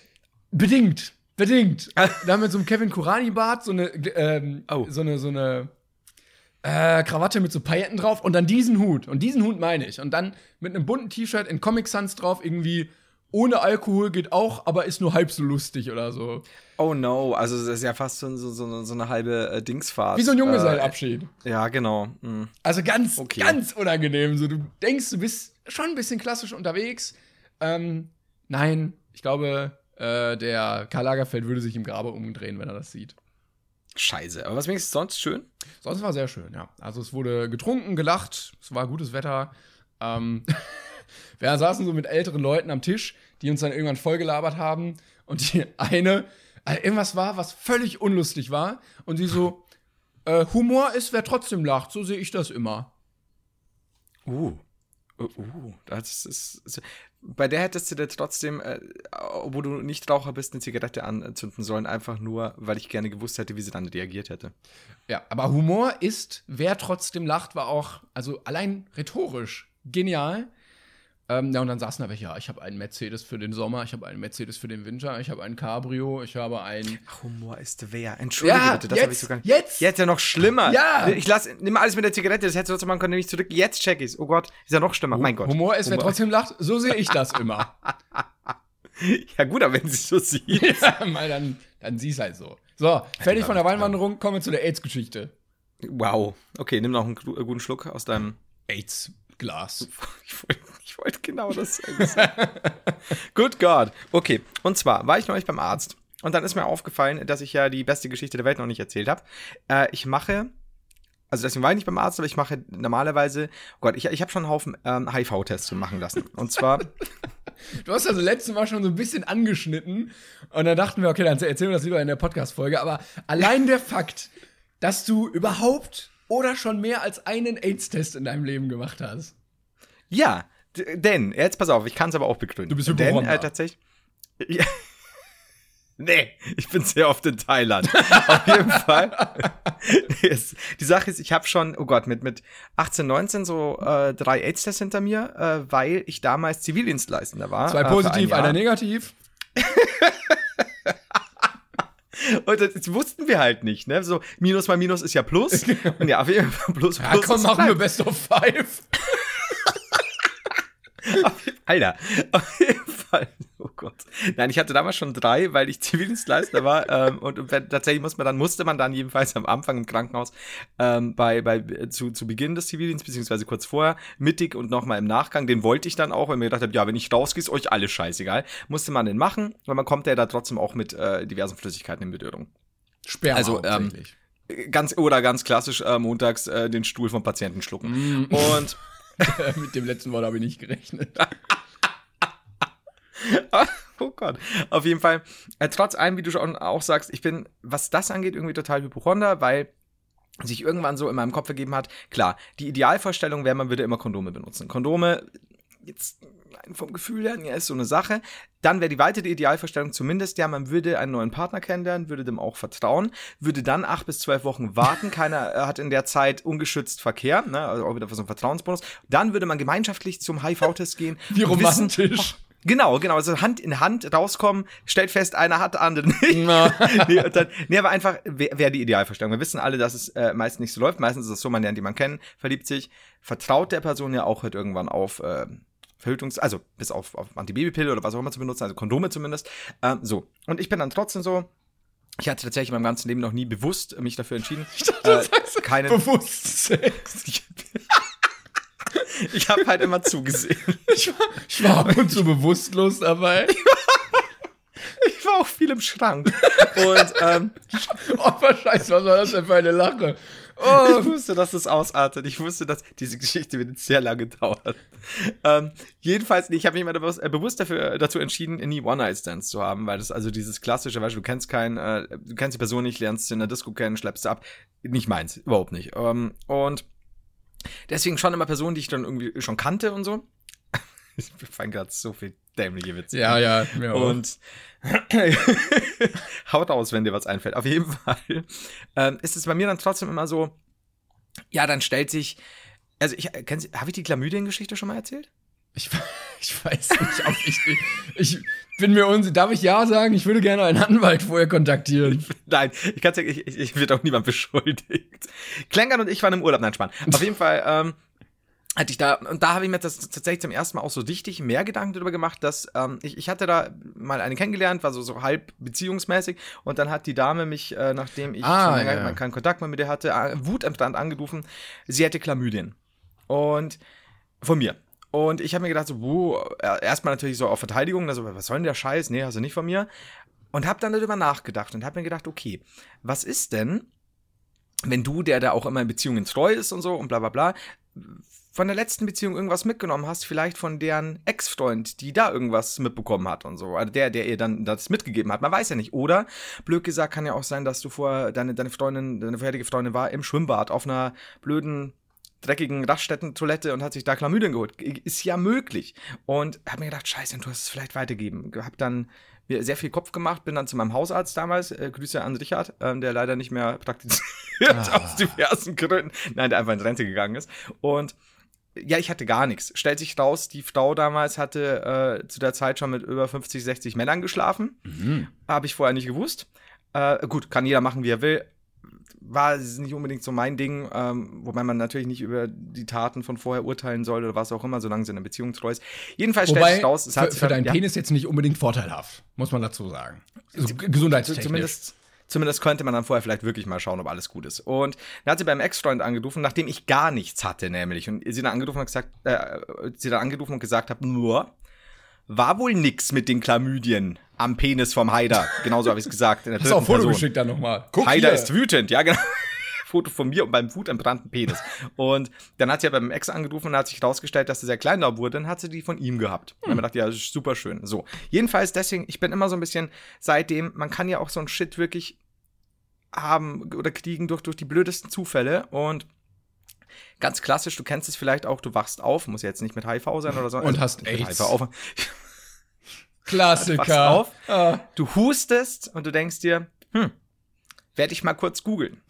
Bedingt, bedingt. da haben wir so einem Kevin Kurani-Bart so eine, ähm, Oh. so eine, so eine äh, Krawatte mit so Pailletten drauf und dann diesen Hut. Und diesen Hut meine ich. Und dann mit einem bunten T-Shirt in Comic Sans drauf, irgendwie ohne Alkohol geht auch, aber ist nur halb so lustig oder so. Oh no, also das ist ja fast so, so, so, so eine halbe äh, Dingsfahrt. Wie so ein Junggesellabschied. Äh, ja, genau. Mhm. Also ganz, Okay. ganz unangenehm. So, du denkst, du bist schon ein bisschen klassisch unterwegs. Ähm, nein, ich glaube, äh, der Karl Lagerfeld würde sich im Grabe umdrehen, wenn er das sieht. Scheiße. Aber was wenigstens sonst schön? Sonst war sehr schön, ja. Also es wurde getrunken, gelacht, es war gutes Wetter. Ähm, wir saßen so mit älteren Leuten am Tisch, die uns dann irgendwann vollgelabert haben. Und die eine, also irgendwas war, was völlig unlustig war. Und sie so, äh, Humor ist, wer trotzdem lacht, so sehe ich das immer. Uh. Uh, uh, das ist, ist. Bei der hättest du dir trotzdem, äh, obwohl du nicht Raucher bist, eine Zigarette anzünden sollen, einfach nur, weil ich gerne gewusst hätte, wie sie dann reagiert hätte. Ja, aber Humor ist, wer trotzdem lacht, war auch, also allein rhetorisch genial. Ähm, ja, und dann saßen da welche, ja, ich habe einen Mercedes für den Sommer, ich habe einen Mercedes für den Winter, ich habe einen Cabrio, ich habe ein. Humor ist wer? Entschuldige Ja, bitte, das habe ich sogar nicht. jetzt. Jetzt ja noch schlimmer. Ja. Ich lass, nimm alles mit der Zigarette, das hättest du trotzdem machen können, nämlich zurück. Jetzt check ich's. Oh Gott, ist ja noch schlimmer. mein Gott. Humor ist, wer trotzdem lacht, so sehe ich das immer. Ja, gut, aber wenn sie so sieht. ja, mal dann, dann sieh's halt so. So, fertig von der Weinwanderung, kommen wir zu der AIDS-Geschichte. Wow. Okay, nimm noch einen äh, guten Schluck aus deinem. AIDS-Glas. Ich wollte genau das sagen. Good God. Okay, und zwar war ich neulich beim Arzt und dann ist mir aufgefallen, dass ich ja die beste Geschichte der Welt noch nicht erzählt habe. Äh, ich mache, also deswegen war ich nicht beim Arzt, aber ich mache normalerweise, oh Gott, ich, ich habe schon einen Haufen ähm, HIV-Tests machen lassen. Und zwar, Du hast also letztes Mal schon so ein bisschen angeschnitten und dann dachten wir, okay, dann erzählen wir das lieber in der Podcast-Folge. Aber allein der Fakt, dass du überhaupt oder schon mehr als einen AIDS-Test in deinem Leben gemacht hast. ja, denn, jetzt pass auf, ich kann es aber auch begründen. Du bist Denn äh, tatsächlich. Ja. Nee, ich bin sehr oft in Thailand. Auf jeden Fall. Die Sache ist, ich habe schon, oh Gott, mit, mit 18, 19 so äh, drei AIDS-Tests hinter mir, äh, weil ich damals Zivildienstleistender war. Zwei äh, ein positiv, Jahr. einer negativ. Und das, wussten wir halt nicht, ne? So, Minus mal Minus ist ja Plus. Und ja, auf jeden Fall Plus, Ja, Plus komm, ist machen wir. Best of Five. Alter, auf jeden Fall. Oh Gott. Nein, ich hatte damals schon drei, weil ich Zivildienstleister war. Ähm, und, und tatsächlich muss man dann, musste man dann jedenfalls am Anfang im Krankenhaus ähm, bei, bei, zu, zu Beginn des Zivildienstes, beziehungsweise kurz vorher, mittig und nochmal im Nachgang, den wollte ich dann auch, weil mir gedacht habe, ja, wenn ich rausgehe, ist euch alles scheißegal. Musste man den machen, weil man kommt ja da trotzdem auch mit äh, diversen Flüssigkeiten in Berührung. Sperma Also, ähm. Ganz, oder ganz klassisch äh, montags äh, den Stuhl vom Patienten schlucken. Und Mit dem letzten Wort habe ich nicht gerechnet. oh Gott. Auf jeden Fall, äh, trotz allem, wie du schon auch sagst, ich bin, was das angeht, irgendwie total Hypochonder, weil sich irgendwann so in meinem Kopf ergeben hat, klar, die Idealvorstellung wäre, man würde immer Kondome benutzen. Kondome, jetzt vom Gefühl her, ja, ist so eine Sache. Dann wäre die weitere Idealvorstellung zumindest, ja, man würde einen neuen Partner kennenlernen, würde dem auch vertrauen, würde dann acht bis zwölf Wochen warten, keiner äh, hat in der Zeit ungeschützt Verkehr, ne, also auch wieder so ein Vertrauensbonus. Dann würde man gemeinschaftlich zum HIV-Test gehen. Wie und wissen- romantisch. Genau, genau. Also Hand in Hand rauskommen, stellt fest, einer hat, andere nicht. Nee, dann, nee, aber einfach wäre wär die Idealvorstellung. Wir wissen alle, dass es äh, meist nicht so läuft. Meistens ist es so, man lernt jemanden kennen, verliebt sich, vertraut der Person ja auch, hört irgendwann auf, äh, Verhütungs-, also bis auf, auf Antibabypille oder was auch immer zu benutzen, also Kondome zumindest. Ähm, so. Und ich bin dann trotzdem so, ich hatte tatsächlich in meinem ganzen Leben noch nie bewusst mich dafür entschieden. äh, keine, Bewusst Sex. ich habe halt immer zugesehen. Ich war, ich war ab und zu bewusstlos dabei. Ich war auch viel im Schrank. Und ähm, Oh, was scheiße, was war das denn für eine Lache? Oh, Ich wusste, dass das ausartet. Ich wusste, dass diese Geschichte wird sehr lange dauern. Ähm, jedenfalls, ich habe mich mal bewusst, äh, bewusst dafür, dazu entschieden, nie One-Night-Stands zu haben, weil das also dieses klassische, weißt du, du kennst keinen, äh, du kennst die Person nicht, lernst sie in der Disco kennen, schleppst sie ab. Nicht meins, überhaupt nicht. Ähm, und deswegen schon immer Personen, die ich dann irgendwie schon kannte und so. Ich fand gerade so viel dämliche Witze. Ja, ja, mir auch. Und haut aus, wenn dir was einfällt. Auf jeden Fall ähm, ist es bei mir dann trotzdem immer so, ja, dann stellt sich, also ich, habe ich die Chlamydien-Geschichte schon mal erzählt? Ich, ich weiß nicht, ob ich, ich bin mir unsicher. Darf ich ja sagen? Ich würde gerne einen Anwalt vorher kontaktieren. Nein, ich kann ich, ich, ich wird auch niemand beschuldigt. Klenkern und ich waren im Urlaub, nein, Spann. Auf jeden Fall, ähm, hatte ich da, und da habe ich mir das tatsächlich zum ersten Mal auch so richtig mehr Gedanken darüber gemacht, dass ähm, ich, ich hatte da mal eine kennengelernt, war so, so halb beziehungsmäßig und dann hat die Dame mich, äh, nachdem ich Ah, schon ja. keinen Kontakt mehr mit ihr hatte, äh, wutentbrannt angerufen, sie hätte Chlamydien. Und von mir. Und ich habe mir gedacht, so, wo, äh, erstmal natürlich so auf Verteidigung, also, was soll denn der Scheiß? Nee, hast du nicht von mir. Und habe dann darüber nachgedacht und habe mir gedacht, okay, was ist denn, wenn du, der da auch immer in Beziehungen treu ist und so und bla bla bla, von der letzten Beziehung irgendwas mitgenommen hast, vielleicht von deren Ex-Freund, die da irgendwas mitbekommen hat und so. Also der, der ihr dann das mitgegeben hat. Man weiß ja nicht. Oder, blöd gesagt, kann ja auch sein, dass du vorher, deine, deine Freundin, deine vorherige Freundin war im Schwimmbad auf einer blöden, dreckigen Raststätten-Toilette und hat sich da Chlamydien geholt. Ist ja möglich. Und hab mir gedacht, scheiße, du hast es vielleicht weitergeben. Hab dann mir sehr viel Kopf gemacht, bin dann zu meinem Hausarzt damals, äh, Grüße an Richard, ähm, der leider nicht mehr praktiziert aus diversen Gründen. Nein, der einfach in Rente gegangen ist. Und ja, ich hatte gar nichts. Stellt sich raus, die Frau damals hatte äh, zu der Zeit schon mit über 50, 60 Männern geschlafen. Habe ich vorher nicht gewusst. Äh, gut, kann jeder machen, wie er will. War nicht unbedingt so mein Ding, ähm, wobei man natürlich nicht über die Taten von vorher urteilen soll oder was auch immer, solange sie in einer Beziehung treu ist. Jedenfalls stellt Wobei, sich raus, es für, hat für deinen ja, Penis jetzt nicht unbedingt vorteilhaft, muss man dazu sagen. Also, gesundheitstechnisch. Zumindest, zumindest könnte man dann vorher vielleicht wirklich mal schauen, ob alles gut ist. Und dann hat sie beim Ex-Freund angerufen, nachdem ich gar nichts hatte, nämlich. Und sie dann angerufen und gesagt, äh, sie dann angerufen und gesagt hat, nur, war wohl nix mit den Chlamydien am Penis vom Haider. Genauso habe ich es gesagt. In der Hast du auch ein Foto Person. geschickt dann nochmal. Haider hier. ist wütend, ja genau. Foto von mir und beim wutentbrannten Penis. Und dann hat sie ja beim Ex angerufen und hat sich herausgestellt, dass er sehr klein da wurde. Dann hat sie die von ihm gehabt. Und dann hab ich gedacht, ja, das ist super schön. So. Jedenfalls deswegen, ich bin immer so ein bisschen seitdem, man kann ja auch so ein Shit wirklich haben oder kriegen durch, durch die blödesten Zufälle und ganz klassisch, du kennst es vielleicht auch, du wachst auf, muss jetzt nicht mit HIV sein oder so. Und hast nicht mit AIDS. Auf. Klassiker. Wachst auf, Ah. du hustest und du denkst dir, hm, werde ich mal kurz googeln.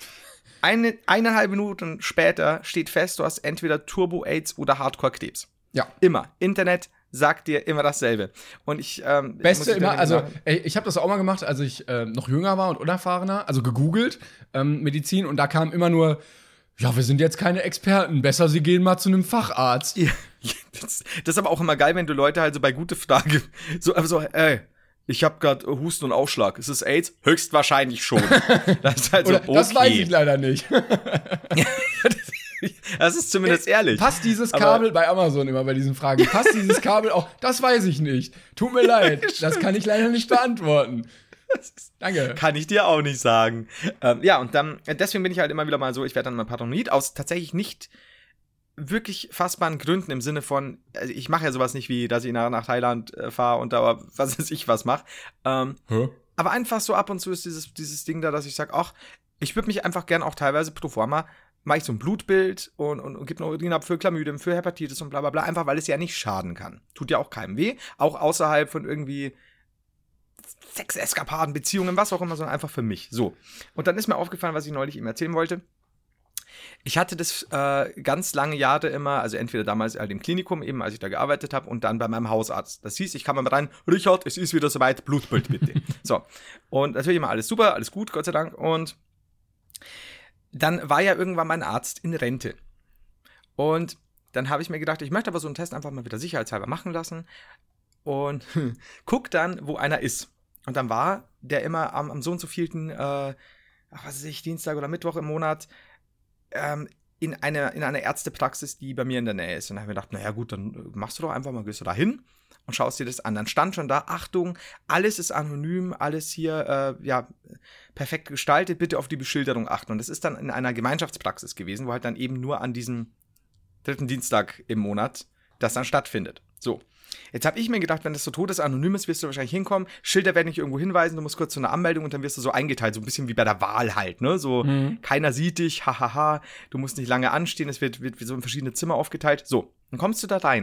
Eine, eineinhalb Minuten später steht fest, du hast entweder Turbo-AIDS oder Hardcore-Krebs. Ja. Immer. Internet sagt dir immer dasselbe. Und ich, ähm, Beste immer, also sagen, ey, ich habe das auch mal gemacht, als ich äh, noch jünger war und unerfahrener, also gegoogelt, ähm, Medizin, und da kam immer nur, ja, wir sind jetzt keine Experten, besser sie gehen mal zu einem Facharzt. Ja, das, das ist aber auch immer geil, wenn du Leute halt so bei gute Frage so, so ey, ich habe gerade Husten und Ausschlag. Ist es AIDS? Höchstwahrscheinlich schon. Das ist halt so, Oder, Das weiß ich leider nicht. Das ist zumindest ehrlich. Passt dieses Aber- Kabel bei Amazon immer bei diesen Fragen? Passt dieses Kabel auch? Das weiß ich nicht. Tut mir leid. Das kann ich leider nicht beantworten. Danke. Kann ich dir auch nicht sagen. Ähm, ja, und dann, deswegen bin ich halt immer wieder mal so, ich werde dann mal paranoid, aus tatsächlich nicht wirklich fassbaren Gründen im Sinne von, also ich mache ja sowas nicht wie, dass ich nach, nach Thailand äh, fahre und da was weiß ich was mache. Ähm, aber einfach so ab und zu ist dieses, dieses Ding da, dass ich sage, ach, ich würde mich einfach gern auch teilweise pro forma, mache ich so ein Blutbild und, und, und gebe eine Urin ab für Chlamydien, für Hepatitis und bla bla bla, einfach weil es ja nicht schaden kann. Tut ja auch keinem weh, auch außerhalb von irgendwie Sexeskapaden, Beziehungen, was auch immer, sondern einfach für mich. So. Und dann ist mir aufgefallen, was ich neulich ihm erzählen wollte. Ich hatte das äh, ganz lange Jahre immer, also entweder damals halt im Klinikum, eben als ich da gearbeitet habe, und dann bei meinem Hausarzt. Das hieß, ich kam mal rein, Richard, es ist wieder soweit, Blutbild bitte. so. Und natürlich immer alles super, alles gut, Gott sei Dank. Und dann war ja irgendwann mein Arzt in Rente. Und dann habe ich mir gedacht, ich möchte aber so einen Test einfach mal wieder sicherheitshalber machen lassen. Und guck dann, wo einer ist. Und dann war der immer am, am so und so vielten, äh, was weiß ich, Dienstag oder Mittwoch im Monat, ähm, in einer, in einer Ärztepraxis, die bei mir in der Nähe ist. Und dann habe ich mir gedacht, naja gut, dann machst du doch einfach mal, gehst du da hin und schaust dir das an. Dann stand schon da, Achtung, alles ist anonym, alles hier, äh, ja, perfekt gestaltet, bitte auf die Beschilderung achten. Und das ist dann in einer Gemeinschaftspraxis gewesen, wo halt dann eben nur an diesem dritten Dienstag im Monat das dann stattfindet. So. Jetzt habe ich mir gedacht, wenn das so todesanonym ist, wirst du wahrscheinlich hinkommen. Schilder werden dich irgendwo hinweisen, du musst kurz zu einer Anmeldung und dann wirst du so eingeteilt, so ein bisschen wie bei der Wahl halt, ne? So, keiner sieht dich, hahaha, du musst nicht lange anstehen, es wird, wird so in verschiedene Zimmer aufgeteilt. So, dann kommst du da rein.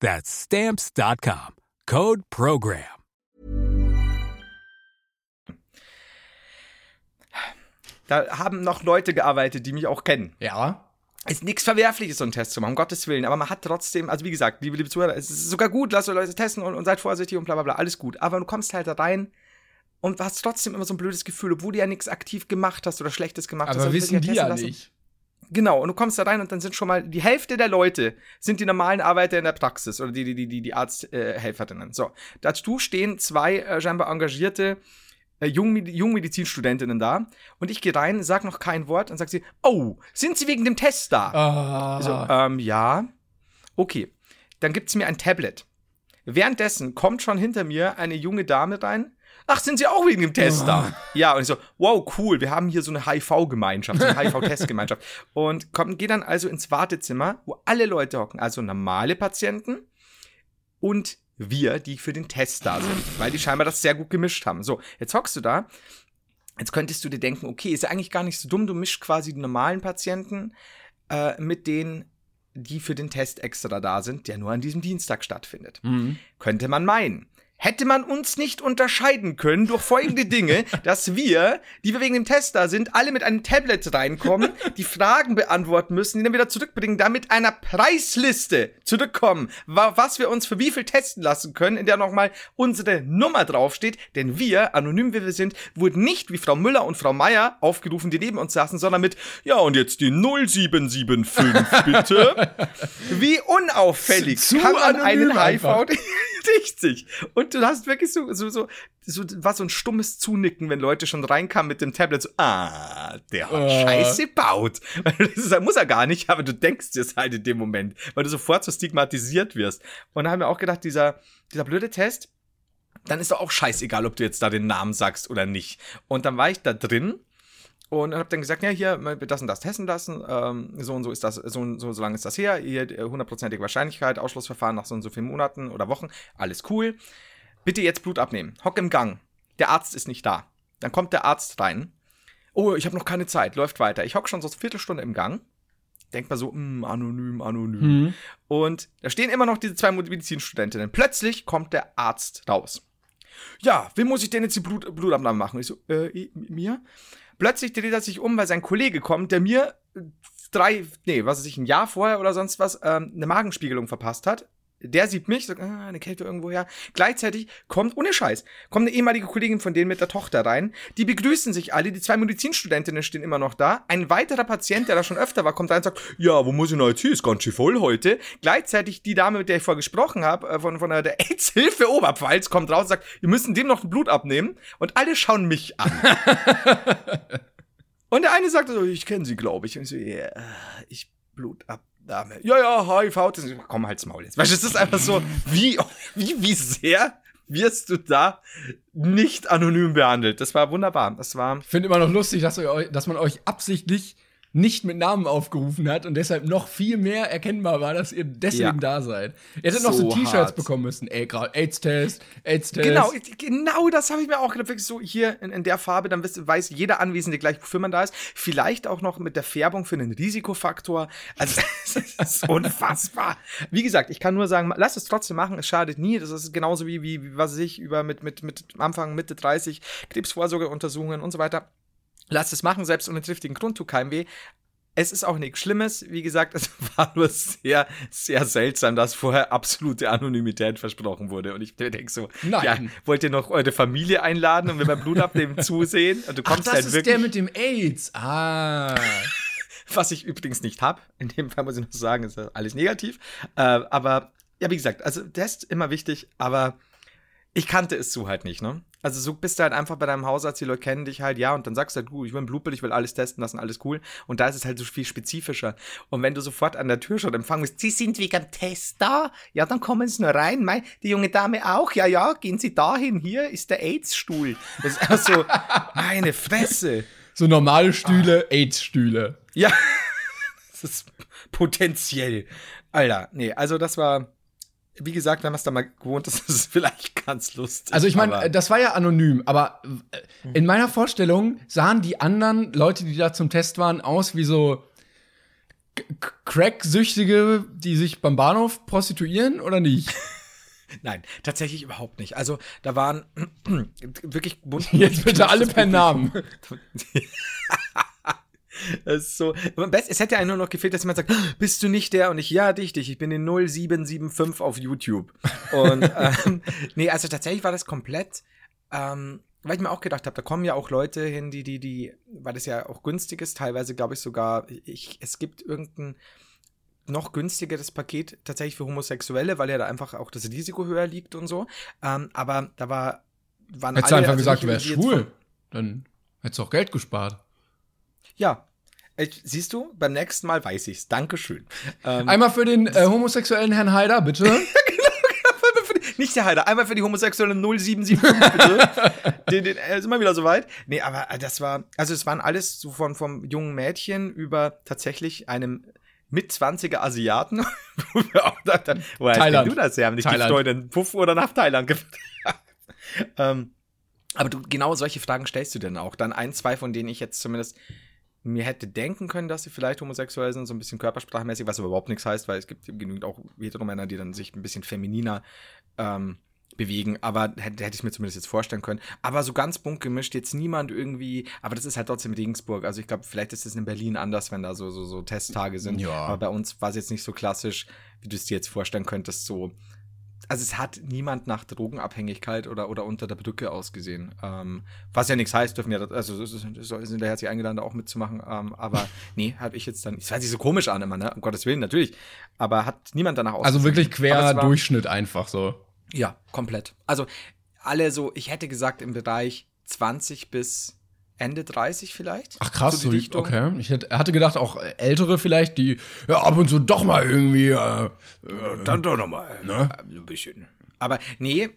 That's stamps.com. Code program. Da haben noch Leute gearbeitet, die mich auch kennen. Ja. Ist nichts Verwerfliches, so einen Test zu machen, um Gottes Willen. Aber man hat trotzdem, also wie gesagt, liebe, liebe Zuhörer, es ist sogar gut, lasst euch Leute testen und, und seid vorsichtig und bla bla bla, alles gut. Aber du kommst halt da rein und hast trotzdem immer so ein blödes Gefühl, obwohl du ja nichts aktiv gemacht hast oder Schlechtes gemacht hast. Aber Also wissen die ja lassen. nicht. Genau, und du kommst da rein und dann sind schon mal die Hälfte der Leute sind die normalen Arbeiter in der Praxis oder die, die, die, die, Arzthelferinnen. so, dazu stehen zwei äh, scheinbar engagierte äh, Jungmedi Jungmedizinstudentinnen da und ich gehe rein, sag noch kein Wort und sag sie, oh, sind Sie wegen dem Test da? Ah. So, ähm, ja. Okay. Dann gibt's mir ein Tablet. Währenddessen kommt schon hinter mir eine junge Dame rein. Ach, sind Sie auch wegen dem Test da? Ja, und ich so, wow, cool, wir haben hier so eine HIV-Gemeinschaft, so eine HIV-Testgemeinschaft. Und komm, geh dann also ins Wartezimmer, wo alle Leute hocken, also normale Patienten und wir, die für den Test da sind, weil die scheinbar das sehr gut gemischt haben. So, jetzt hockst du da. Jetzt könntest du dir denken, okay, ist ja eigentlich gar nicht so dumm, du mischst quasi die normalen Patienten äh, mit denen, die für den Test extra da sind, der nur an diesem Dienstag stattfindet. Könnte man meinen. Hätte man uns nicht unterscheiden können durch folgende Dinge, dass wir, die wir wegen dem Test da sind, alle mit einem Tablet reinkommen, die Fragen beantworten müssen, die dann wieder zurückbringen, damit einer Preisliste zurückkommen, wa- was wir uns für wie viel testen lassen können, in der nochmal unsere Nummer draufsteht, denn wir, anonym wie wir sind, wurden nicht wie Frau Müller und Frau Meier aufgerufen, die neben uns saßen, sondern mit, ja und jetzt die 0775 bitte. Wie unauffällig Zu kann man einen einfach. HIV Richtig. Und du hast wirklich so, so, so, so, war so ein stummes Zunicken, wenn Leute schon reinkamen mit dem Tablet, so, ah, der hat Äh. Scheiße baut. Das muss er gar nicht, aber du denkst dir es halt in dem Moment, weil du sofort so stigmatisiert wirst. Und da haben wir auch gedacht, dieser, dieser blöde Test, dann ist doch auch scheißegal, ob du jetzt da den Namen sagst oder nicht. Und dann war ich da drin und hab dann gesagt, ja, hier, das und das testen lassen, ähm, so und so ist das, so und so, so lange ist das her, hier äh, hundertprozentige Wahrscheinlichkeit, Ausschlussverfahren nach so und so vielen Monaten oder Wochen, alles cool. Bitte jetzt Blut abnehmen. Hock im Gang. Der Arzt ist nicht da. Dann kommt der Arzt rein. Oh, ich habe noch keine Zeit, läuft weiter. Ich hock schon so eine Viertelstunde im Gang. Denk mal so, hm, anonym, anonym. Und da stehen immer noch diese zwei Medizinstudentinnen. Plötzlich kommt der Arzt raus. Ja, wem muss ich denn jetzt die Blut, Blutabnahme machen? Ich so, äh, mir? Plötzlich dreht er sich um, weil sein Kollege kommt, der mir äh, drei, nee, was weiß ich, ein Jahr vorher oder sonst was, ähm, eine Magenspiegelung verpasst hat. Der sieht mich, sagt, ah, eine Kälte irgendwo her. Gleichzeitig kommt, ohne Scheiß, kommt eine ehemalige Kollegin von denen mit der Tochter rein. Die begrüßen sich alle. Die zwei Medizinstudentinnen stehen immer noch da. Ein weiterer Patient, der da schon öfter war, kommt rein und sagt, ja, wo muss ich denn jetzt hin? Ist ganz schön voll heute. Gleichzeitig die Dame, mit der ich vorher gesprochen habe, äh, von, von der, AIDS-Hilfe Oberpfalz, kommt raus und sagt, wir müssen dem noch Blut abnehmen. Und alle schauen mich an. Und der eine sagte so, ich kenne sie, glaube ich. Und ich so, ja, ich Blutabnahme. Ja, ja, HIV. Komm, halt's Maul jetzt. Weißt du, es ist einfach so, wie, wie, wie sehr wirst du da nicht anonym behandelt? Das war wunderbar. Das war, Ich finde immer noch lustig, dass, euch, dass man euch absichtlich nicht mit Namen aufgerufen hat und deshalb noch viel mehr erkennbar war, dass ihr deswegen Ja. da seid. Ihr hättet noch So so T-Shirts bekommen müssen. Ey, gerade AIDS-Test, AIDS-Test. Genau, genau das habe ich mir auch gedacht. Wirklich so hier in, in der Farbe, dann wisst, weiß jeder Anwesende gleich, wofür man da ist. Vielleicht auch noch mit der Färbung für einen Risikofaktor. Also, das ist unfassbar. Wie gesagt, ich kann nur sagen, lasst es trotzdem machen, es schadet nie. Das ist genauso wie, wie, wie was weiß ich, über mit, mit, mit Anfang, Mitte 30, Krebsvorsorgeuntersuchungen und so weiter. Lasst es machen, selbst ohne triftigen Grund tut keinem weh. es ist auch nichts Schlimmes. Wie gesagt, es war nur sehr, sehr seltsam, dass vorher absolute Anonymität versprochen wurde. Und ich denke so, Nein. ja, wollt ihr noch eure Familie einladen und wir beim Blutabnehmen zusehen? Und du Ach, kommst das halt ist wirklich, der mit dem AIDS. Ah. was ich übrigens nicht hab. In dem Fall muss ich noch sagen, ist alles negativ. Äh, aber ja, wie gesagt, also Test immer wichtig, aber ich kannte es so halt nicht, ne? Also so bist du halt einfach bei deinem Hausarzt, die Leute kennen dich halt, ja, und dann sagst du halt, gut, ich will ein Blutbild, ich will alles testen lassen, alles cool. Und da ist es halt so viel spezifischer. Und wenn du sofort an der Tür schon empfangen wirst, Sie sind wegen dem Test da? Ja, dann kommen Sie nur rein. Mei, die junge Dame auch? Ja, ja, gehen Sie dahin. Hier ist der AIDS-Stuhl. Das ist einfach so, meine Fresse. So normale Stühle, AIDS-Stühle. Ja, das ist potenziell. Alter, nee, also das war, wie gesagt, wenn man es da mal gewohnt ist, ist es vielleicht ganz lustig. Also ich meine, aber- das war ja anonym, aber äh, in meiner Vorstellung sahen die anderen Leute, die da zum Test waren, aus wie so Crack-Süchtige, die sich beim Bahnhof prostituieren oder nicht? Nein, tatsächlich überhaupt nicht. Also da waren wirklich bunt. Jetzt bitte alle per Namen. Es ist so. Es hätte ja nur noch gefehlt, dass jemand sagt, bist du nicht der? Und ich, ja, dich, dich. Ich bin in 0775 auf YouTube. Und ähm, nee, also tatsächlich war das komplett, ähm, weil ich mir auch gedacht habe, da kommen ja auch Leute hin, die, die, die, weil das ja auch günstig ist, teilweise glaube ich sogar, ich, es gibt irgendein noch günstigeres Paket tatsächlich für Homosexuelle, weil ja da einfach auch das Risiko höher liegt und so. Ähm, aber da war, waren Hättest du einfach also gesagt, du wärst schwul, dann hättest du auch Geld gespart. Ja. Ich, siehst du, beim nächsten Mal weiß ich's. Dankeschön. Ähm, Einmal für den äh, homosexuellen Herrn Haider, bitte. nicht der Heider, einmal für die Homosexuellen 0775, bitte. den, den, äh, sind wir wieder soweit. Nee, aber äh, das war, also es waren alles so von, vom jungen Mädchen über tatsächlich einem mit 20er Asiaten, wo wir auch dachten, woher Thailand. du das her? Haben dich die in Puff oder nach Thailand gefragt? ähm, aber du, genau solche Fragen stellst du denn auch. Dann ein, zwei, von denen ich jetzt zumindest mir hätte denken können, dass sie vielleicht homosexuell sind, so ein bisschen körpersprachmäßig, was aber überhaupt nichts heißt, weil es gibt genügend auch Heteromänner, die dann sich ein bisschen femininer ähm, bewegen, aber hätte, hätte ich mir zumindest jetzt vorstellen können. Aber so ganz bunt gemischt, jetzt niemand irgendwie, aber das ist halt trotzdem Regensburg. Also ich glaube, vielleicht ist es in Berlin anders, wenn da so, so, so Testtage sind. Ja. Aber bei uns war es jetzt nicht so klassisch, wie du es dir jetzt vorstellen könntest, so. Also es hat niemand nach Drogenabhängigkeit oder, oder unter der Brücke ausgesehen. Ähm, was ja nichts heißt, dürfen ja, also sind da herzlich eingeladen, da auch mitzumachen. Ähm, aber nee, habe ich jetzt dann, es hört sich so komisch an immer, ne? Um Gottes Willen, natürlich. Aber hat niemand danach ausgesehen. Also wirklich quer war- Durchschnitt einfach so. ja, komplett. Also alle so, ich hätte gesagt im Bereich 20 bis Ende 30 vielleicht. Ach krass, so die okay. Ich hätte, hatte gedacht, auch ältere vielleicht, die ja ab und zu doch mal irgendwie. Äh, Dann doch nochmal. Ne? Ein bisschen. Aber nee,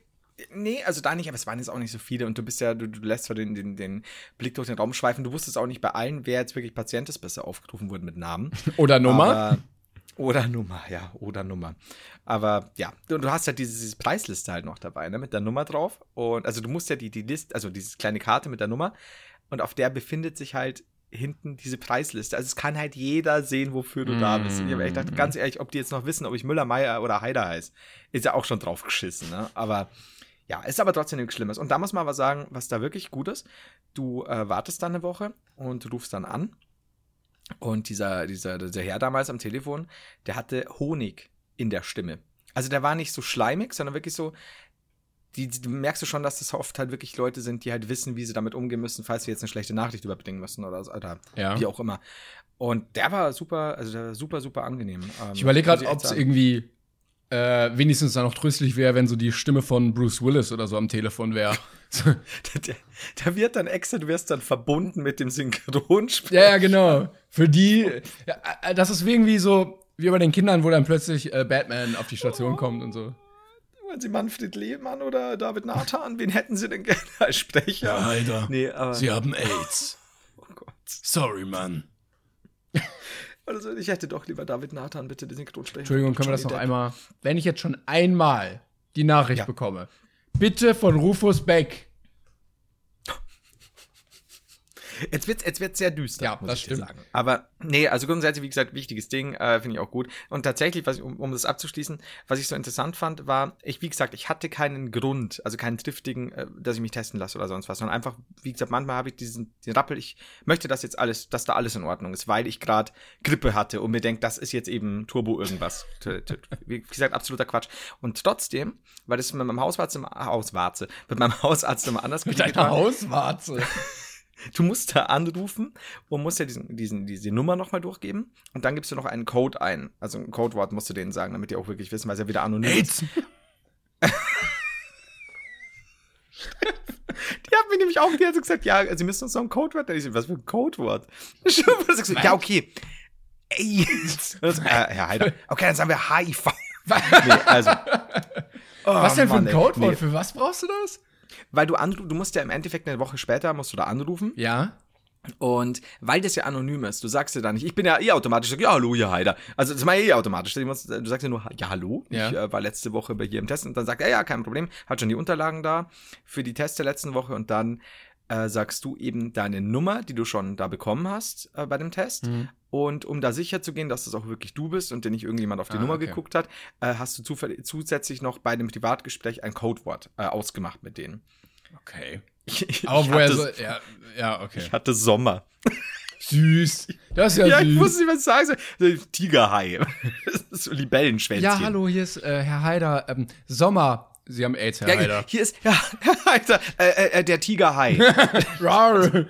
nee, also da nicht, aber es waren jetzt auch nicht so viele und du bist ja, du, du lässt zwar den, den, den Blick durch den Raum schweifen. Du wusstest auch nicht bei allen, wer jetzt wirklich Patient ist, bis er aufgerufen wurde mit Namen. oder Nummer. Aber, oder Nummer, ja, oder Nummer. Aber ja, du, du hast halt diese, diese Preisliste halt noch dabei, ne, mit der Nummer drauf. Und also du musst ja die, die Liste, also diese kleine Karte mit der Nummer, und auf der befindet sich halt hinten diese Preisliste. Also es kann halt jeder sehen, wofür du da bist. Und ich habe echt gedacht, ganz ehrlich, ob die jetzt noch wissen, ob ich Müller, Meier oder Heider heiße, ist ja auch schon drauf geschissen, ne? Aber ja, ist aber trotzdem nichts Schlimmes. Und da muss man aber sagen, was da wirklich gut ist, du äh, wartest dann eine Woche und rufst dann an. Und dieser, dieser, dieser Herr damals am Telefon, der hatte Honig in der Stimme. Also der war nicht so schleimig, sondern wirklich so, die, die, merkst du schon, dass das oft halt wirklich Leute sind, die halt wissen, wie sie damit umgehen müssen, falls sie jetzt eine schlechte Nachricht überbringen müssen oder, so- oder Ja. wie auch immer. Und der war super, also der war super, super angenehm. Ähm, Ich überlege gerade, ob es irgendwie äh, wenigstens dann noch tröstlich wäre, wenn so die Stimme von Bruce Willis oder so am Telefon wäre. der, der wird dann extra, du wirst dann verbunden mit dem Synchronsprecher. ja, ja, genau. Für die, ja, äh, das ist irgendwie so wie bei den Kindern, wo dann plötzlich äh, Batman auf die Station kommt und so. Wollen Sie Manfred Lehmann oder David Nathan? Wen hätten Sie denn gerne als Sprecher? Alter. Nee, aber. haben AIDS. Oh Gott. Sorry, Mann. Also ich hätte doch lieber David Nathan, bitte den Synchronsprecher. Entschuldigung, können wir das noch Depp. einmal, wenn ich jetzt schon einmal die Nachricht Ja. bekomme, bitte von Rufus Beck. Jetzt wird jetzt wird's sehr düster, Ja, muss das ich dir stimmt. sagen. Aber nee, also grundsätzlich, wie gesagt, wichtiges Ding, äh, finde ich auch gut. Und tatsächlich, was, ich- um, um das abzuschließen, was ich so interessant fand, war, ich, wie gesagt, ich hatte keinen Grund, also keinen triftigen, äh, dass ich mich testen lasse oder sonst was, sondern einfach, wie gesagt, manchmal habe ich diesen, den Rappel, ich möchte, dass jetzt alles, dass da alles in Ordnung ist, weil ich gerade Grippe hatte und mir denke, das ist jetzt eben Turbo irgendwas. Wie gesagt, absoluter Quatsch. Und trotzdem, weil das mit meinem Hausarzt immer, Hauswarze, mit meinem Hausarzt immer anders Mit deiner war. Hauswarze. Du musst da anrufen und musst ja diesen, diesen, diese Nummer nochmal durchgeben. Und dann gibst du noch einen Code ein. Also ein Codewort musst du denen sagen, damit die auch wirklich wissen, weil es ja wieder anonym ist. Die hat mir nämlich auch die hat so gesagt, ja, sie müssen uns noch ein Codewort. Ich so, was für ein Codewort? So ja, okay. AIDS. So, äh, Herr Heider. Okay, dann sagen wir HIV. nee, also. Oh, was denn für ein ey. Codewort? Nee, Für was brauchst du das? Weil du anru du musst ja im Endeffekt eine Woche später musst du da anrufen. Ja. Und weil das ja anonym ist, du sagst ja da nicht, ich bin ja eh automatisch, sag, ja, hallo, ja, Heider. Also, das ist mal eh automatisch. Du sagst ja nur, ja, hallo. Ja. Ich äh, war letzte Woche bei hier im Test und dann sagt er, ja, kein Problem, hat schon die Unterlagen da für die Tests der letzten Woche und dann äh, sagst du eben deine Nummer, die du schon da bekommen hast äh, bei dem Test. Mhm. Und um da sicher zu gehen, dass das auch wirklich du bist und dir nicht irgendjemand auf die Ah, Nummer okay. geguckt hat, äh, hast du zusätzlich noch bei dem Privatgespräch ein Codewort äh, ausgemacht mit denen. Okay. Ich, ich, woher hatte, so. Ja, ja, okay. ich hatte Sommer. Süß. Das ist ja, Ja, süß. ich wusste nicht, was ich sagen soll. So, Tigerhai. so Libellenschwänzchen. ja, hallo, hier ist äh, Herr Haider. Ähm, Sommer. Sie haben AIDS, Herr Ja, Haider. hier ist, ja, Alter, äh, äh, der Tigerhai. Rar.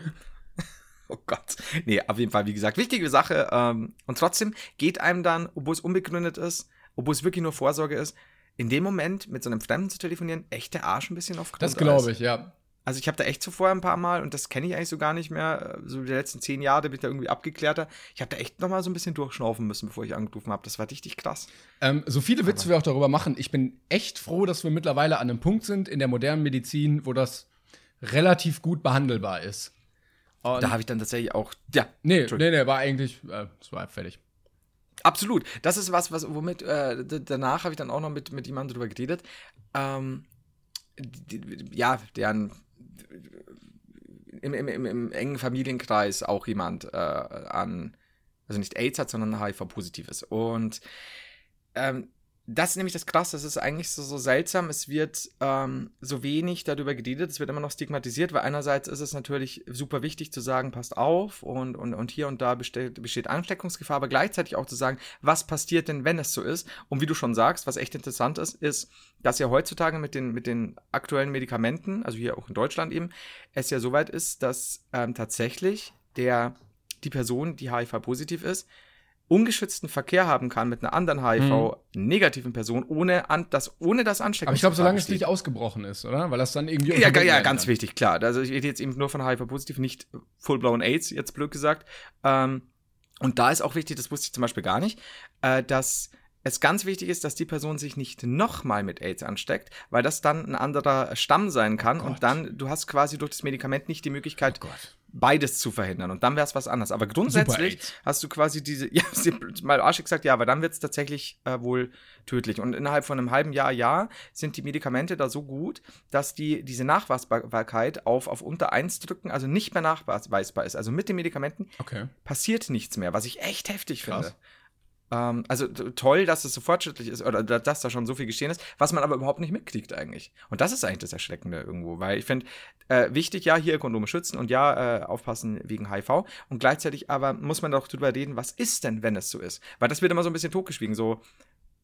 Oh Gott. Nee, auf jeden Fall, wie gesagt, wichtige Sache. Ähm, und trotzdem geht einem dann, obwohl es unbegründet ist, obwohl es wirklich nur Vorsorge ist, in dem Moment mit so einem Fremden zu telefonieren, echt der Arsch ein bisschen auf Das glaube ich, ja. Also ich habe da echt zuvor ein paar Mal, und das kenne ich eigentlich so gar nicht mehr, äh, so die letzten zehn Jahre bin ich da irgendwie abgeklärter. Ich habe da echt noch mal so ein bisschen durchschnaufen müssen, bevor ich angerufen habe. Das war richtig krass. Ähm, so viele Witze wir auch darüber machen. Ich bin echt froh, dass wir mittlerweile an einem Punkt sind in der modernen Medizin, wo das relativ gut behandelbar ist. Und Da habe ich dann tatsächlich auch, ja, nee, nee, nee, war eigentlich, äh, es war fertig. Absolut. Das ist was, was womit äh, danach habe ich dann auch noch mit, mit jemandem drüber geredet. Ähm, die, die- ja, deren im, im, im, im engen Familienkreis auch jemand äh, an, also nicht AIDS hat, sondern HIV-positiv ist. Und ähm, das ist nämlich das Krasse, das ist eigentlich so, so seltsam, es wird ähm, so wenig darüber geredet, es wird immer noch stigmatisiert, weil einerseits ist es natürlich super wichtig zu sagen, passt auf und, und, und hier und da besteht, besteht Ansteckungsgefahr, aber gleichzeitig auch zu sagen, was passiert denn, wenn es so ist? Und wie du schon sagst, was echt interessant ist, ist, dass ja heutzutage mit den, mit den aktuellen Medikamenten, also hier auch in Deutschland eben, es ja soweit ist, dass ähm, tatsächlich der, die Person, die HIV-positiv ist, ungeschützten Verkehr haben kann mit einer anderen HIV-negativen Person, ohne, an, das, ohne das Ansteckungsgefahr Aber ich glaube, solange es nicht ausgebrochen ist, oder? Weil das dann irgendwie. Ja, ja, ganz kann. wichtig, klar. Also ich rede jetzt eben nur von HIV-positiv, nicht full-blown AIDS, jetzt blöd gesagt. Ähm, und da ist auch wichtig, das wusste ich zum Beispiel gar nicht, äh, dass es ganz wichtig ist, dass die Person sich nicht nochmal mit AIDS ansteckt, weil das dann ein anderer Stamm sein kann und dann, du hast quasi durch das Medikament nicht die Möglichkeit, Oh. Beides zu verhindern und dann wäre es was anderes. Aber grundsätzlich hast du quasi diese, ja, mal arschig gesagt, ja, aber dann wird es tatsächlich äh, wohl tödlich. Und innerhalb von einem halben Jahr, Jahr sind die Medikamente da so gut, dass die diese Nachweisbarkeit auf, auf unter 1 drücken, also nicht mehr nachweisbar ist. Also mit den Medikamenten Okay. passiert nichts mehr, was ich echt heftig Krass. finde. Ähm, also toll, dass es so fortschrittlich ist oder da- dass da schon so viel geschehen ist, was man aber überhaupt nicht mitkriegt eigentlich. Und das ist eigentlich das Erschreckende irgendwo, weil ich finde, äh, wichtig, ja, hier Kondome schützen und ja, äh, aufpassen wegen HIV und gleichzeitig aber muss man doch drüber reden, was ist denn, wenn es so ist? Weil das wird immer so ein bisschen totgeschwiegen, so,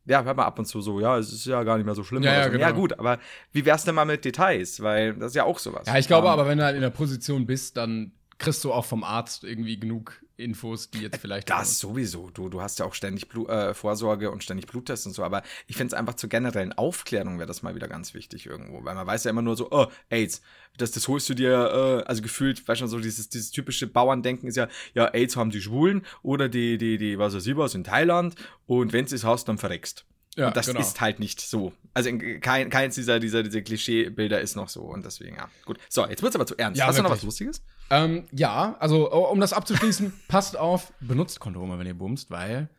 ja, hört mal ab und zu so, ja, es ist ja gar nicht mehr so schlimm. Ja, ja, so. genau. ja gut, aber wie wär's denn mal mit Details? Weil das ist ja auch sowas. Ja, ich glaube Ähm, aber, wenn du halt in der Position bist, dann kriegst du auch vom Arzt irgendwie genug Infos, die jetzt vielleicht. Das sowieso. Du, du hast ja auch ständig Blu äh, Vorsorge und ständig Bluttests und so. Aber ich finde es einfach zur generellen Aufklärung wäre das mal wieder ganz wichtig irgendwo. Weil man weiß ja immer nur so, oh, AIDS. Das, das holst du dir, äh, also gefühlt, weißt du, so dieses, dieses typische Bauerndenken ist ja, ja, AIDS haben die Schwulen oder die, die, die, was weiß ich was, in Thailand. Und wenn es hast, dann verreckst. Ja, und das genau. ist halt nicht so. Also in, kein, keins dieser, dieser, dieser Klischeebilder ist noch so. Und deswegen, ja. Gut. So, jetzt wird's aber zu ernst. Ja, hast du noch wirklich. was Lustiges? Ähm, ja, also um das abzuschließen, passt auf, benutzt Kondome, wenn ihr bumst, weil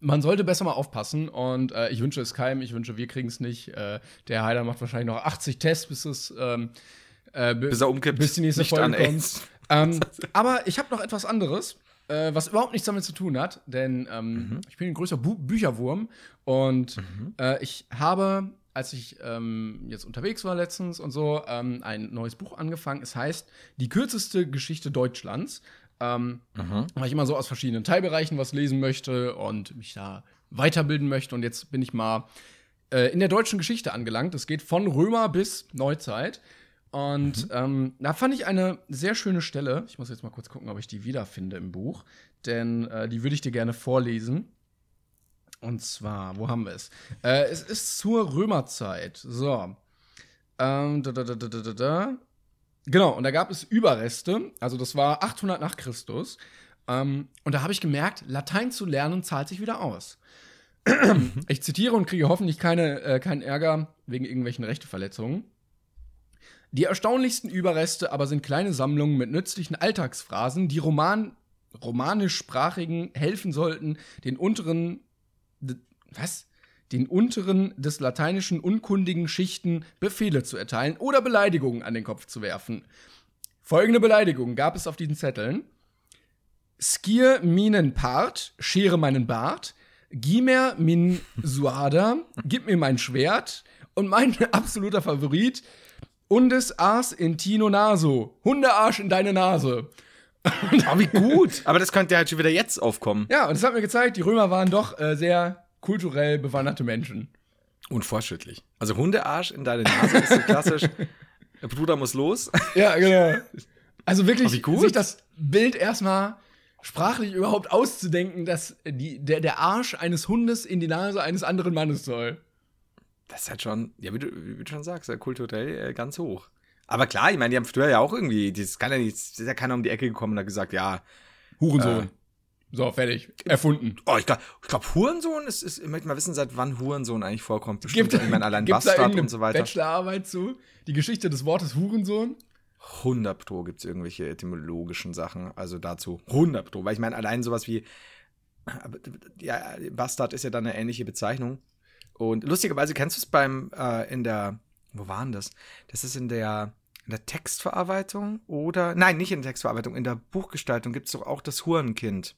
man sollte besser mal aufpassen und äh, ich wünsche es keinem, ich wünsche, wir kriegen es nicht. Äh, der Heiler macht wahrscheinlich noch 80 Tests, bis es ähm, äh, Bis er umkippt. bis die nächste Nicht Folge kommt. Ähm, aber ich habe noch etwas anderes, äh, was überhaupt nichts damit zu tun hat, denn ähm, Mhm. ich bin ein größer Bu Bücherwurm und äh, ich habe, als ich ähm, jetzt unterwegs war letztens und so, ähm, ein neues Buch angefangen. Es heißt Die kürzeste Geschichte Deutschlands. Ähm, Weil ich immer so aus verschiedenen Teilbereichen was lesen möchte und mich da weiterbilden möchte. Und jetzt bin ich mal äh, in der deutschen Geschichte angelangt. Es geht von Römer bis Neuzeit. Und ähm, da fand ich eine sehr schöne Stelle. Ich muss jetzt mal kurz gucken, ob ich die wiederfinde im Buch. Denn äh, die würde ich dir gerne vorlesen. Und zwar, wo haben wir es? Äh, es ist zur Römerzeit. So. Ähm, da, da, da, da, da, da, da. Genau, und da gab es Überreste. Also, das war 800 nach Christus. Ähm, und da habe ich gemerkt, Latein zu lernen zahlt sich wieder aus. ich zitiere und kriege hoffentlich keine, äh, keinen Ärger wegen irgendwelchen Rechteverletzungen. Die erstaunlichsten Überreste aber sind kleine Sammlungen mit nützlichen Alltagsphrasen, die Roman romanischsprachigen helfen sollten, den unteren was? Den unteren des lateinischen unkundigen Schichten Befehle zu erteilen oder Beleidigungen an den Kopf zu werfen. Folgende Beleidigungen gab es auf diesen Zetteln. Skier minen Part, schere meinen Bart, Gimer min Suada, gib mir mein Schwert und mein absoluter Favorit, Undes Ars in Tino Naso, Hundearsch in deine Nase. Oh, wie gut. Aber das könnte halt schon wieder jetzt aufkommen. Ja, und es hat mir gezeigt, die Römer waren doch äh, sehr kulturell bewanderte Menschen. Unfortschrittlich. Also Hundearsch in deine Nase ist so klassisch. Der Bruder muss los. Ja, genau. Also wirklich, Oh, sich das Bild erstmal sprachlich überhaupt auszudenken, dass die, der, der Arsch eines Hundes in die Nase eines anderen Mannes soll. Das ist halt schon, ja, wie du, wie du schon sagst, ja, kulturell äh, ganz hoch. Aber klar, ich meine, die haben früher ja auch irgendwie, das kann ja nicht, ist ja keiner um die Ecke gekommen und hat gesagt, ja, Hurensohn. So, fertig. Erfunden. oh, ich glaube, ich glaub, Hurensohn ist, ist, ich möchte mal wissen, seit wann Hurensohn eigentlich vorkommt. Bestimmt, Gibt, ich meine, allein Bastard und so weiter. Bachelorarbeit zu? Die Geschichte des Wortes Hurensohn? 100 Pro gibt es irgendwelche etymologischen Sachen, also dazu 100 Pro, weil ich meine, allein sowas wie, ja, Bastard ist ja dann eine ähnliche Bezeichnung. Und lustigerweise kennst du es beim, äh, in der, wo war denn das? Das ist in der, in der Textverarbeitung oder, nein, nicht in der Textverarbeitung, in der Buchgestaltung gibt es doch auch das Hurenkind.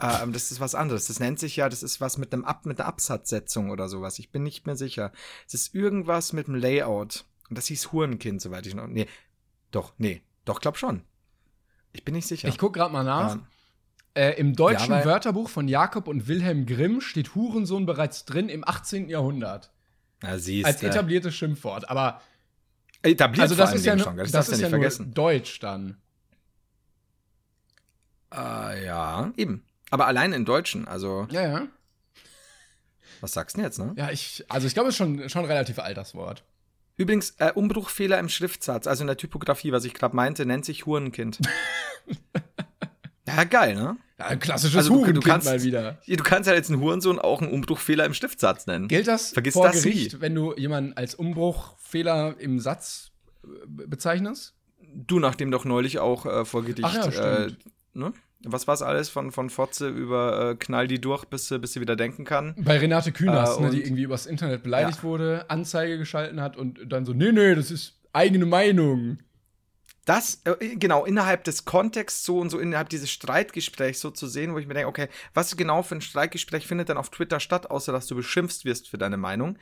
Ähm, das ist was anderes. Das nennt sich ja, das ist was mit einem Ab, mit einer Absatzsetzung oder sowas. Ich bin nicht mehr sicher. Es ist irgendwas mit dem Layout. Und das hieß Hurenkind, soweit ich noch. Nee, doch, nee, doch, glaub schon. Ich bin nicht sicher. Ich guck gerade mal nach. Ähm, Äh, Im deutschen Ja, Wörterbuch von Jakob und Wilhelm Grimm steht Hurensohn bereits drin im 18. Jahrhundert. na, siehst Als du. etabliertes Schimpfwort. Aber Etabliert also das ist ja, schon, das, das, ist ja nicht vergessen. Deutsch dann. Äh, ja, eben. Aber allein im Deutschen, also, Ja, ja. was sagst du denn jetzt, ne? Ja, ich, also ich glaube, es ist schon, schon relativ alt, das Wort. Übrigens, äh, Umbruchfehler im Schriftsatz, also in der Typografie, was ich gerade meinte, nennt sich Hurenkind. ja, geil, ne? Ja, ein klassisches Also du- du kannst- mal wieder. Du kannst ja jetzt einen Hurensohn auch einen Umbruchfehler im Schriftsatz nennen. Gilt das Vergiss vor das Gericht, nie. wenn du jemanden als Umbruchfehler im Satz äh, be- bezeichnest? Du, nachdem doch neulich auch äh, vor Gericht, Ach ja, äh, ne? Was war's alles von, von Fotze über äh, Knall die durch, bis, sie- bis sie wieder denken kann? Bei Renate Künast, Äh, ne, die irgendwie übers Internet beleidigt Ja. wurde, Anzeige geschalten hat und dann so, nee, nee, das ist eigene Meinung. Das, äh, genau, innerhalb des Kontexts so und so, innerhalb dieses Streitgesprächs so zu sehen, wo ich mir denke, okay, was genau für ein Streitgespräch findet dann auf Twitter statt, außer dass du beschimpft wirst für deine Meinung?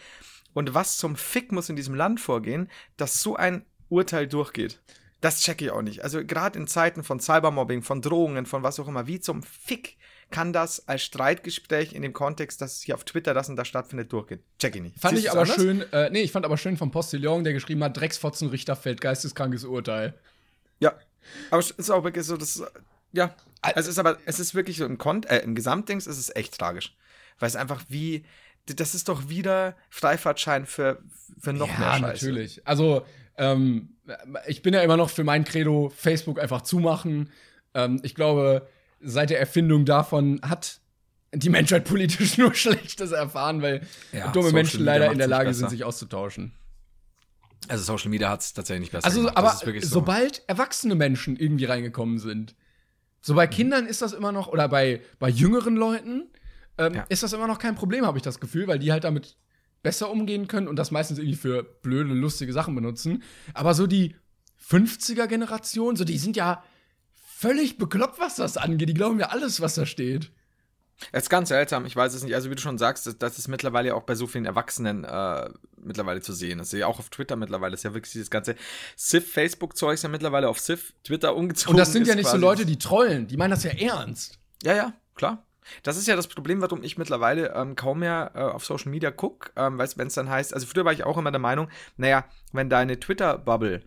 Und was zum Fick muss in diesem Land vorgehen, dass so ein Urteil durchgeht? Das checke ich auch nicht. Also gerade in Zeiten von Cybermobbing, von Drohungen, von was auch immer, wie zum Fick kann das als Streitgespräch in dem Kontext, dass hier auf Twitter das und das stattfindet, durchgehen? Check ich nicht. Fand Siehst ich aber anders? schön, äh, nee, ich fand aber schön vom Postillon, der geschrieben hat, Drecksfotzenrichter fällt geisteskrankes Urteil. Ja, aber es ist auch wirklich so, das, ja, es ist aber, es ist wirklich so im, Kon äh, im Gesamtdings ist es echt tragisch. Weil es einfach wie, das ist doch wieder Freifahrtschein für, für noch mehr ja, Scheiße. natürlich. Also, ähm, ich bin ja immer noch für mein Credo, Facebook einfach zumachen. Ähm, ich glaube, seit der Erfindung davon hat die Menschheit politisch nur Schlechtes erfahren, weil Ja, dumme Social Menschen Media leider in der Lage sind, sich auszutauschen. Also Social Media hat es tatsächlich nicht besser Also, gemacht. aber so. sobald erwachsene Menschen irgendwie reingekommen sind, so bei Kindern ist das immer noch, oder bei, bei jüngeren Leuten, ähm, Ja. ist das immer noch kein Problem, habe ich das Gefühl, weil die halt damit besser umgehen können und das meistens irgendwie für blöde, lustige Sachen benutzen. Aber so die 50er-Generation, so die sind ja völlig bekloppt, was das angeht. Die glauben mir alles, was da steht. Es ist ganz seltsam, ich weiß es nicht. Also, wie du schon sagst, das, das ist mittlerweile auch bei so vielen Erwachsenen äh, mittlerweile zu sehen. Das ist ja auch auf Twitter mittlerweile. Das ist ja wirklich dieses ganze Civ-Facebook-Zeug ist ja mittlerweile auf Civ, Twitter umgezogen. Und das sind ja nicht so Leute, die trollen. Die meinen das ja ernst. Ja, ja, klar. Das ist ja das Problem, warum ich mittlerweile ähm, kaum mehr äh, auf Social Media gucke, ähm, wenn es dann heißt, also früher war ich auch immer der Meinung, naja, wenn deine Twitter-Bubble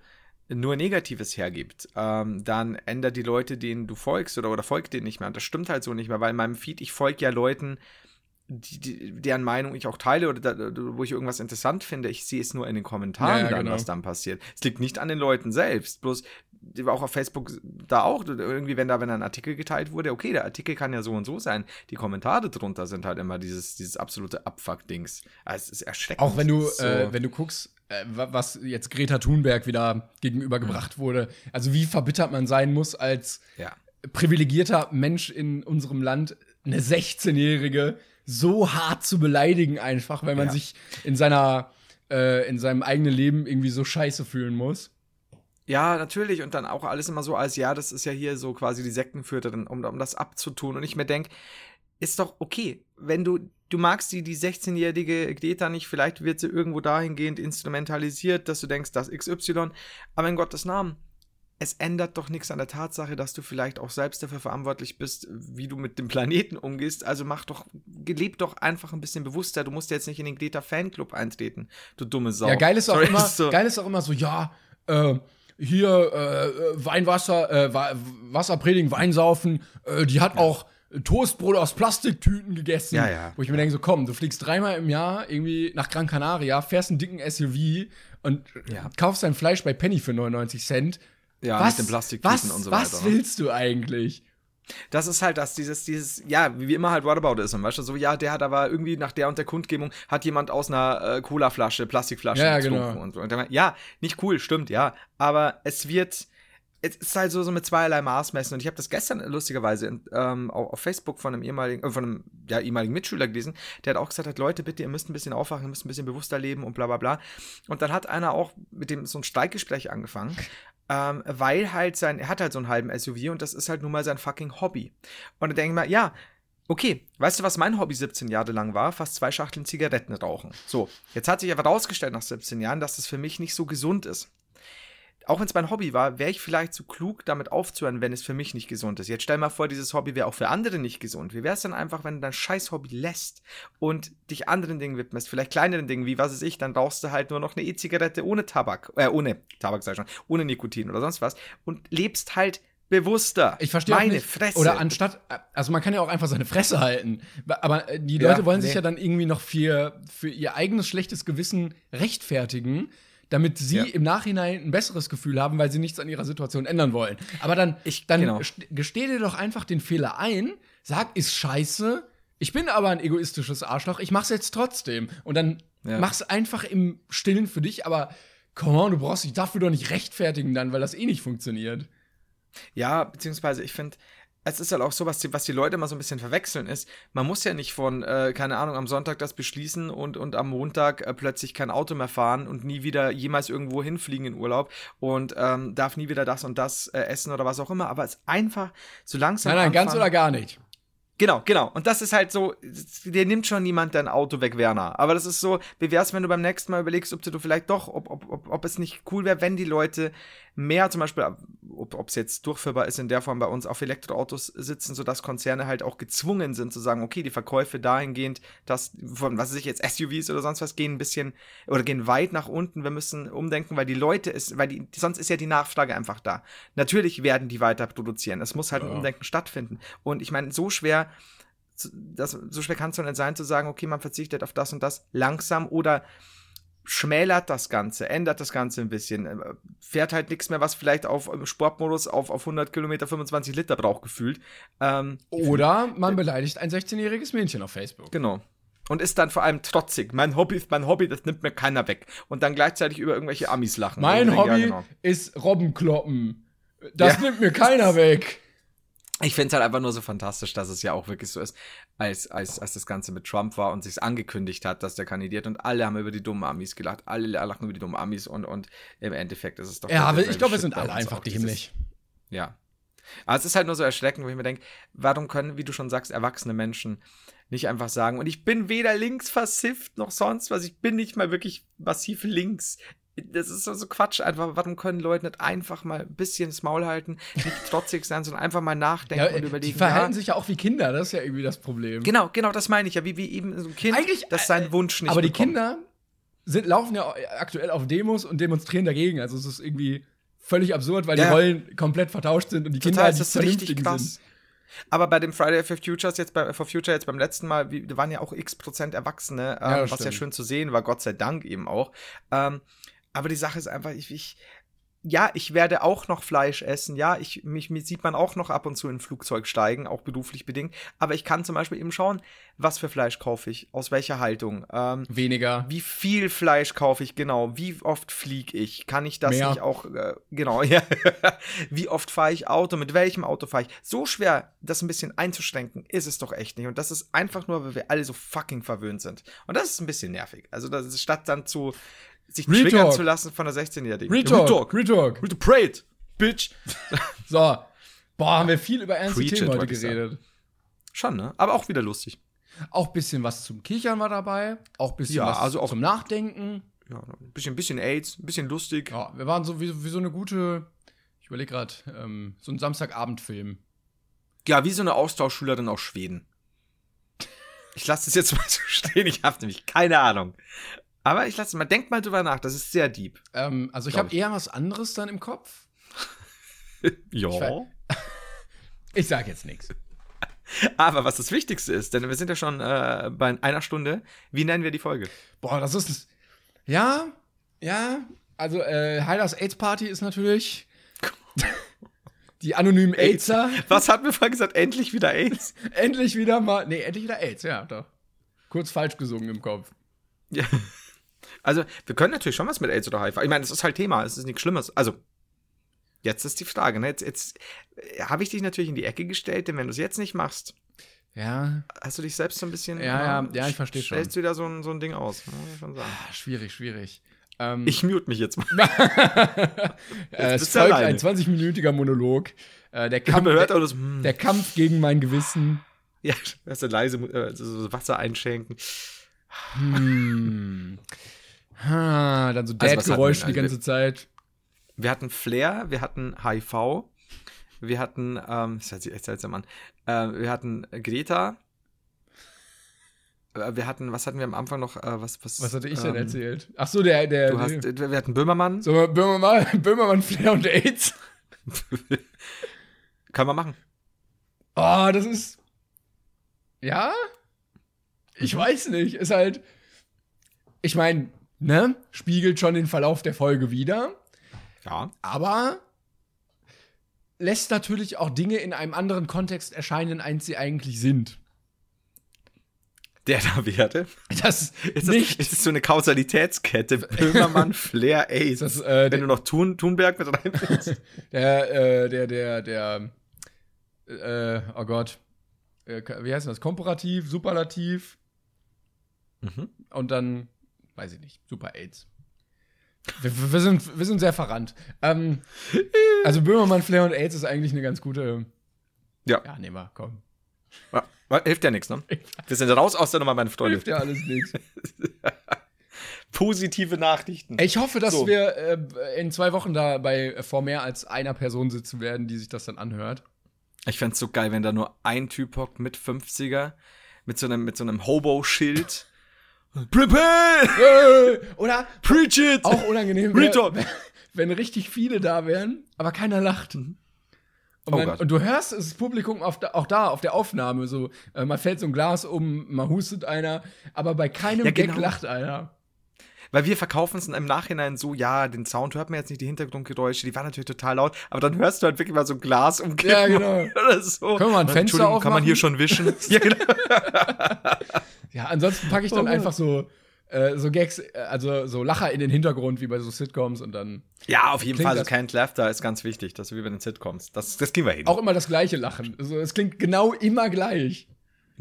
nur Negatives hergibt, ähm, dann ändert die Leute, denen du folgst oder, oder folgt denen nicht mehr. Und das stimmt halt so nicht mehr, weil in meinem Feed, ich folge ja Leuten, die, die, deren Meinung ich auch teile oder da, wo ich irgendwas interessant finde. Ich sehe es nur in den Kommentaren Ja, ja, dann, genau. was dann passiert. Es liegt nicht an den Leuten selbst. Bloß auch auf Facebook da auch irgendwie, wenn da wenn da ein Artikel geteilt wurde, okay, der Artikel kann ja so und so sein. Die Kommentare drunter sind halt immer dieses dieses absolute Abfuck-Dings. Also, es ist erschreckend. Auch wenn du, so, äh, wenn du guckst, was jetzt Greta Thunberg wieder gegenübergebracht wurde. Also wie verbittert man sein muss als ja. privilegierter Mensch in unserem Land, eine 16-Jährige so hart zu beleidigen einfach, weil man Ja. sich in seiner äh, in seinem eigenen Leben irgendwie so scheiße fühlen muss. Ja, natürlich. Und dann auch alles immer so als, ja, das ist ja hier so quasi die Sektenführerin, um, um das abzutun. Und ich mir denke, ist doch okay, wenn du, du magst die, die 16-jährige Greta nicht, vielleicht wird sie irgendwo dahingehend instrumentalisiert, dass du denkst, das XY, aber in Gottes Namen, es ändert doch nichts an der Tatsache, dass du vielleicht auch selbst dafür verantwortlich bist, wie du mit dem Planeten umgehst. Also mach doch, leb doch einfach ein bisschen bewusster. Du musst jetzt nicht in den Greta Fanclub eintreten, du dumme Sau. Ja, geil ist auch Sorry, immer, so. geil ist auch immer so, ja, äh, hier äh, Weinwasser, äh, Wa- Wasser predigen, Wein saufen, äh, die hat auch Toastbrot aus Plastiktüten gegessen. Ja, ja. Wo ich mir denke, so komm, du fliegst dreimal im Jahr irgendwie nach Gran Canaria, fährst einen dicken SUV und Ja. kaufst dein Fleisch bei Penny für 99 Cent. Ja, was, mit den Plastiktüten was, und so Was weiter. ne? willst du eigentlich? Das ist halt das, dieses, dieses, ja, wie immer halt Whataboutism, weißt du, so, ja, der hat aber irgendwie nach der und der Kundgebung, hat jemand aus einer äh, Colaflasche, Plastikflasche Ja, getrunken genau. und so. Und dann, ja, nicht cool, stimmt, ja, aber es wird, es ist halt so, so mit zweierlei Maß messen und ich habe das gestern lustigerweise in, ähm, auf Facebook von einem ehemaligen, äh, von einem ja, ehemaligen Mitschüler gelesen, der hat auch gesagt hat, Leute, bitte, ihr müsst ein bisschen aufwachen, ihr müsst ein bisschen bewusster leben und bla bla bla. Und dann hat einer auch mit dem so ein Streikgespräch angefangen, ähm, weil halt sein, er hat halt so einen halben SUV und das ist halt nun mal sein fucking Hobby. Und dann denke ich mal, ja, okay, weißt du, was mein Hobby 17 Jahre lang war? Fast zwei Schachteln Zigaretten rauchen. So, jetzt hat sich aber rausgestellt nach 17 Jahren, dass das für mich nicht so gesund ist. Auch wenn es mein Hobby war, wäre ich vielleicht zu klug, damit aufzuhören, wenn es für mich nicht gesund ist. Jetzt stell mal vor, dieses Hobby wäre auch für andere nicht gesund. Wie wäre es dann einfach, wenn du dein scheiß Hobby lässt und dich anderen Dingen widmest, vielleicht kleineren Dingen, wie was weiß ich, dann rauchst du halt nur noch eine E-Zigarette ohne Tabak, äh, ohne Tabak sag ich schon, ohne Nikotin oder sonst was und lebst halt bewusster. Ich verstehe Meine nicht. Fresse. Oder anstatt, also man kann ja auch einfach seine Fresse halten. Aber äh, die Ja, Leute wollen sich nee. ja dann irgendwie noch für, für ihr eigenes schlechtes Gewissen rechtfertigen, damit sie Ja. im Nachhinein ein besseres Gefühl haben, weil sie nichts an ihrer Situation ändern wollen. Aber dann, Ich- dann genau. st- gesteh dir doch einfach den Fehler ein, sag, ist scheiße. Ich bin aber ein egoistisches Arschloch, ich mach's jetzt trotzdem. Und dann Ja. mach's einfach im Stillen für dich, aber come on, du brauchst dich dafür doch nicht rechtfertigen dann, weil das eh nicht funktioniert. Ja, beziehungsweise ich finde, es ist halt auch so, was die, was die Leute immer so ein bisschen verwechseln ist, man muss ja nicht von, äh, keine Ahnung, am Sonntag das beschließen und, und am Montag äh, plötzlich kein Auto mehr fahren und nie wieder jemals irgendwo hinfliegen in Urlaub und ähm, darf nie wieder das und das äh, essen oder was auch immer, aber es ist einfach so langsam Nein, nein, ganz anfangen- oder gar nicht. Genau, genau. Und das ist halt so, dir nimmt schon niemand dein Auto weg, Werner. Aber das ist so, wie wär's, wenn du beim nächsten Mal überlegst, ob du vielleicht doch, ob, ob, ob, ob es nicht cool wäre, wenn die Leute mehr zum Beispiel, ob es jetzt durchführbar ist in der Form bei uns, auf Elektroautos sitzen, sodass Konzerne halt auch gezwungen sind zu sagen, okay, die Verkäufe dahingehend, dass von, was weiß ich jetzt, SUVs oder sonst was, gehen ein bisschen oder gehen weit nach unten. Wir müssen umdenken, weil die Leute ist, weil die, sonst ist ja die Nachfrage einfach da. Natürlich werden die weiter produzieren. Es muss halt ein Ja. Umdenken stattfinden. Und ich meine, so schwer das, so schwer kann es doch nicht sein, zu sagen, okay, man verzichtet auf das und das langsam oder schmälert das Ganze, ändert das Ganze ein bisschen, äh, fährt halt nichts mehr, was vielleicht auf im Sportmodus auf, auf 100 Kilometer 25 Liter braucht, gefühlt. Ähm, Oder man beleidigt ein 16-jähriges Mädchen auf Facebook. Genau. Und ist dann vor allem trotzig. Mein Hobby ist mein Hobby, das nimmt mir keiner weg. Und dann gleichzeitig über irgendwelche Amis lachen. Mein denke, Hobby ja, genau. ist Robbenkloppen. Das Ja. nimmt mir keiner weg. Ich finde es halt einfach nur so fantastisch, dass es ja auch wirklich so ist, als, als, als das Ganze mit Trump war und sich angekündigt hat, dass der kandidiert und alle haben über die dummen Amis gelacht. Alle lachen über die dummen Amis und, und im Endeffekt ist es doch. Ja, aber derselbe ich glaube, wir sind alle einfach dieses- dämlich. Ja. Aber es ist halt nur so erschreckend, wo ich mir denke, warum können, wie du schon sagst, erwachsene Menschen nicht einfach sagen, und ich bin weder links versifft noch sonst was, ich bin nicht mal wirklich massiv links. Das ist so, so Quatsch einfach. Warum können Leute nicht einfach mal ein bisschen das Maul halten, nicht trotzig sein, sondern einfach mal nachdenken Ja, und die überlegen. verhalten ja, sich ja auch wie Kinder, das ist ja irgendwie das Problem. Genau, genau, das meine ich ja, wie, wie eben so ein Kind, Eigentlich, das äh, seinen Wunsch nicht Aber die bekommt. Kinder sind, laufen ja aktuell auf Demos und demonstrieren dagegen. Also es ist irgendwie völlig absurd, weil Ja, die ja. Rollen komplett vertauscht sind und die Kinder Total, die das ist richtig krass. sind. Aber bei dem Friday for Futures jetzt bei for Future jetzt beim letzten Mal, da waren ja auch x Prozent Erwachsene, ähm, Ja, das was ja stimmt. schön zu sehen war, Gott sei Dank eben auch. Ähm, aber die Sache ist einfach, ich, ich ja, ich werde auch noch Fleisch essen. Ja, ich, mich, mich sieht man auch noch ab und zu in ein Flugzeug steigen, auch beruflich bedingt. Aber ich kann zum Beispiel eben schauen, was für Fleisch kaufe ich, aus welcher Haltung, ähm, Weniger. wie viel Fleisch kaufe ich genau? Wie oft fliege ich? Kann ich das Mehr. nicht auch äh, genau? Ja. wie oft fahre ich Auto? Mit welchem Auto fahre ich? So schwer, das ein bisschen einzuschränken, ist es doch echt nicht. Und das ist einfach nur, weil wir alle so fucking verwöhnt sind. Und das ist ein bisschen nervig. Also das ist statt dann zu sich Retalk. triggern zu lassen von der 16-Jährigen. Retalk, Retalk. Retalk. Prayed, bitch. So. Boah, haben wir viel über ernste Preach Themen heute geredet. Schon, ne? Aber auch wieder lustig. Auch ein bisschen was zum Kichern war dabei. Auch ein bisschen Ja, was also auch- zum Nachdenken. Ja, ein bisschen, bisschen AIDS, ein bisschen lustig. Ja, wir waren so wie, wie so eine gute, ich überlege gerade, ähm, so ein Samstagabendfilm. Ja, wie so eine Austauschschülerin aus Schweden. Ich lasse das jetzt mal so stehen, ich habe nämlich keine Ahnung. Aber ich lasse mal, denk mal drüber nach, das ist sehr deep. Ähm, also ich habe eher was anderes dann im Kopf. Ja. weiß- Ich sag jetzt nichts. Aber was das Wichtigste ist, denn wir sind ja schon äh, bei einer Stunde, wie nennen wir die Folge? Boah, das ist. Ja, ja. Also, äh, Heilers AIDS Party ist natürlich. Die anonymen AIDSer. Was hatten wir vorhin gesagt? Endlich wieder AIDS? endlich wieder mal. Nee, endlich wieder AIDS, ja, doch. Kurz falsch gesungen im Kopf. Ja. Also, wir können natürlich schon was mit AIDS oder HIV. Ich meine, es ist halt Thema, es ist nichts Schlimmes. Also, jetzt ist die Frage, ne? Jetzt, jetzt äh, habe ich dich natürlich in die Ecke gestellt, denn wenn du es jetzt nicht machst, Ja, hast du dich selbst so ein bisschen. Ja, äh, ja, ja, ich versteh schon. Stellst du wieder so ein, so ein Ding aus. Muss ich schon sagen. ah, schwierig, schwierig. Ähm, Ich mute mich jetzt mal. äh, es bist du folgt ein 20-minütiger Monolog. Äh, der, Kampf, hört der, das. hm. der Kampf gegen mein Gewissen. Ja, hörst du leise äh, so Wasser einschenken. Hm. Ha, dann so Also, Dad-Geräusche hatten die wir? ganze Zeit. Wir hatten Flair, wir hatten HIV, wir hatten, ähm, das hört sich echt seltsam an, äh, wir hatten Greta, äh, wir hatten, was hatten wir am Anfang noch, äh, was, was, Was hatte ich denn ähm, erzählt? Ach so, der, der. Du hast, äh, wir hatten Böhmermann, so, Böhmermann, Böhmermann, Flair und AIDS. kann man machen. Oh, das ist. Ja? Ich weiß nicht. Ist halt. Ich meine, ne? Spiegelt schon den Verlauf der Folge wieder. Ja. Aber lässt natürlich auch Dinge in einem anderen Kontext erscheinen, als sie eigentlich sind. Der da werde. Das Ist das, nicht. ist das so eine Kausalitätskette? Böhmermann, Flair, AIDS. Das, äh, Wenn du noch Thun, Thunberg mit reinbringst. Der, äh, der, der, der, äh, oh Gott. Äh, wie heißt das? Komparativ, Superlativ Mhm. und dann, weiß ich nicht, Super AIDS. Wir, wir, sind, wir sind sehr verrannt. Ähm, also Böhmermann, Flair und AIDS ist eigentlich eine ganz gute. Ja. Ja, nehmen wir, komm. Ja, Hilft ja nichts, ne? Wir sind raus aus der Nummer, meine Freunde. Hilft ja alles nichts. Positive Nachrichten. Ich hoffe, dass So. wir äh, in zwei Wochen da bei äh, vor mehr als einer Person sitzen werden, die sich das dann anhört. Ich fänd's so geil, wenn da nur ein Typ hockt mit 50er, mit so einem, mit so einem Hobo-Schild. Prepare! Oder Preach it! auch unangenehm, wär, wenn richtig viele da wären, aber keiner lacht. Und, Oh man, Gott. und du hörst das Publikum auf auch da auf der Aufnahme so, äh, mal fällt so ein Glas um, mal hustet einer, aber bei keinem Ja, Gag genau. lacht einer. Weil wir verkaufen es im Nachhinein so, ja, den Sound hört man jetzt nicht, die Hintergrundgeräusche, die waren natürlich total laut, aber dann hörst du halt wirklich mal so ein Glas umkippen. Ja, genau. Oder so. Können wir ein Fenster Entschuldigung, Kann man aufmachen? hier schon wischen? ja, genau. Ja, ansonsten packe ich dann Oh. einfach so äh, so Gags, äh, also so Lacher in den Hintergrund wie bei so Sitcoms und dann Ja, auf jeden Fall. So das- Can't Laughter ist ganz wichtig, dass wir wie bei den Sitcoms. Das, das kriegen wir hin. auch immer das gleiche Lachen. Also es klingt genau immer gleich.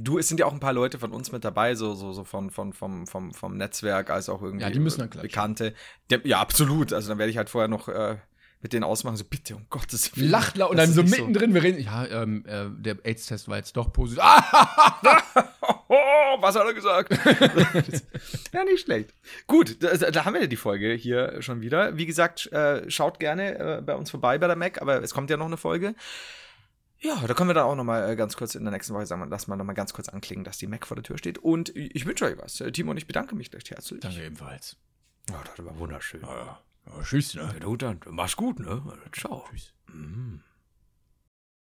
Du, es sind ja auch ein paar Leute von uns mit dabei, so, so, so von, von, vom, vom, vom Netzwerk, als auch irgendwie Ja, die müssen dann klatschen. Bekannte. Der, ja, absolut. Also dann werde ich halt vorher noch äh, mit denen ausmachen, so bitte, um Gottes Willen. Lacht laut und dann so mittendrin, wir reden, ja, ähm, äh, der AIDS-Test war jetzt doch positiv. Oh, was hat er gesagt? ja, nicht schlecht. Gut, da, da haben wir ja die Folge hier schon wieder. Wie gesagt, äh, schaut gerne äh, bei uns vorbei bei der Mac, aber es kommt ja noch eine Folge. Ja, da können wir dann auch noch mal äh, ganz kurz in der nächsten Woche sagen, lass mal noch mal ganz kurz anklingen, dass die Mac vor der Tür steht. Und ich wünsche euch was. Äh, Timo und ich bedanke mich recht herzlich. Danke ebenfalls. Ja, das war wunderschön. Ja, ja. Ja, tschüss, ne? Ja, du dann, mach's gut, ne? Ciao. Tschüss. Mm.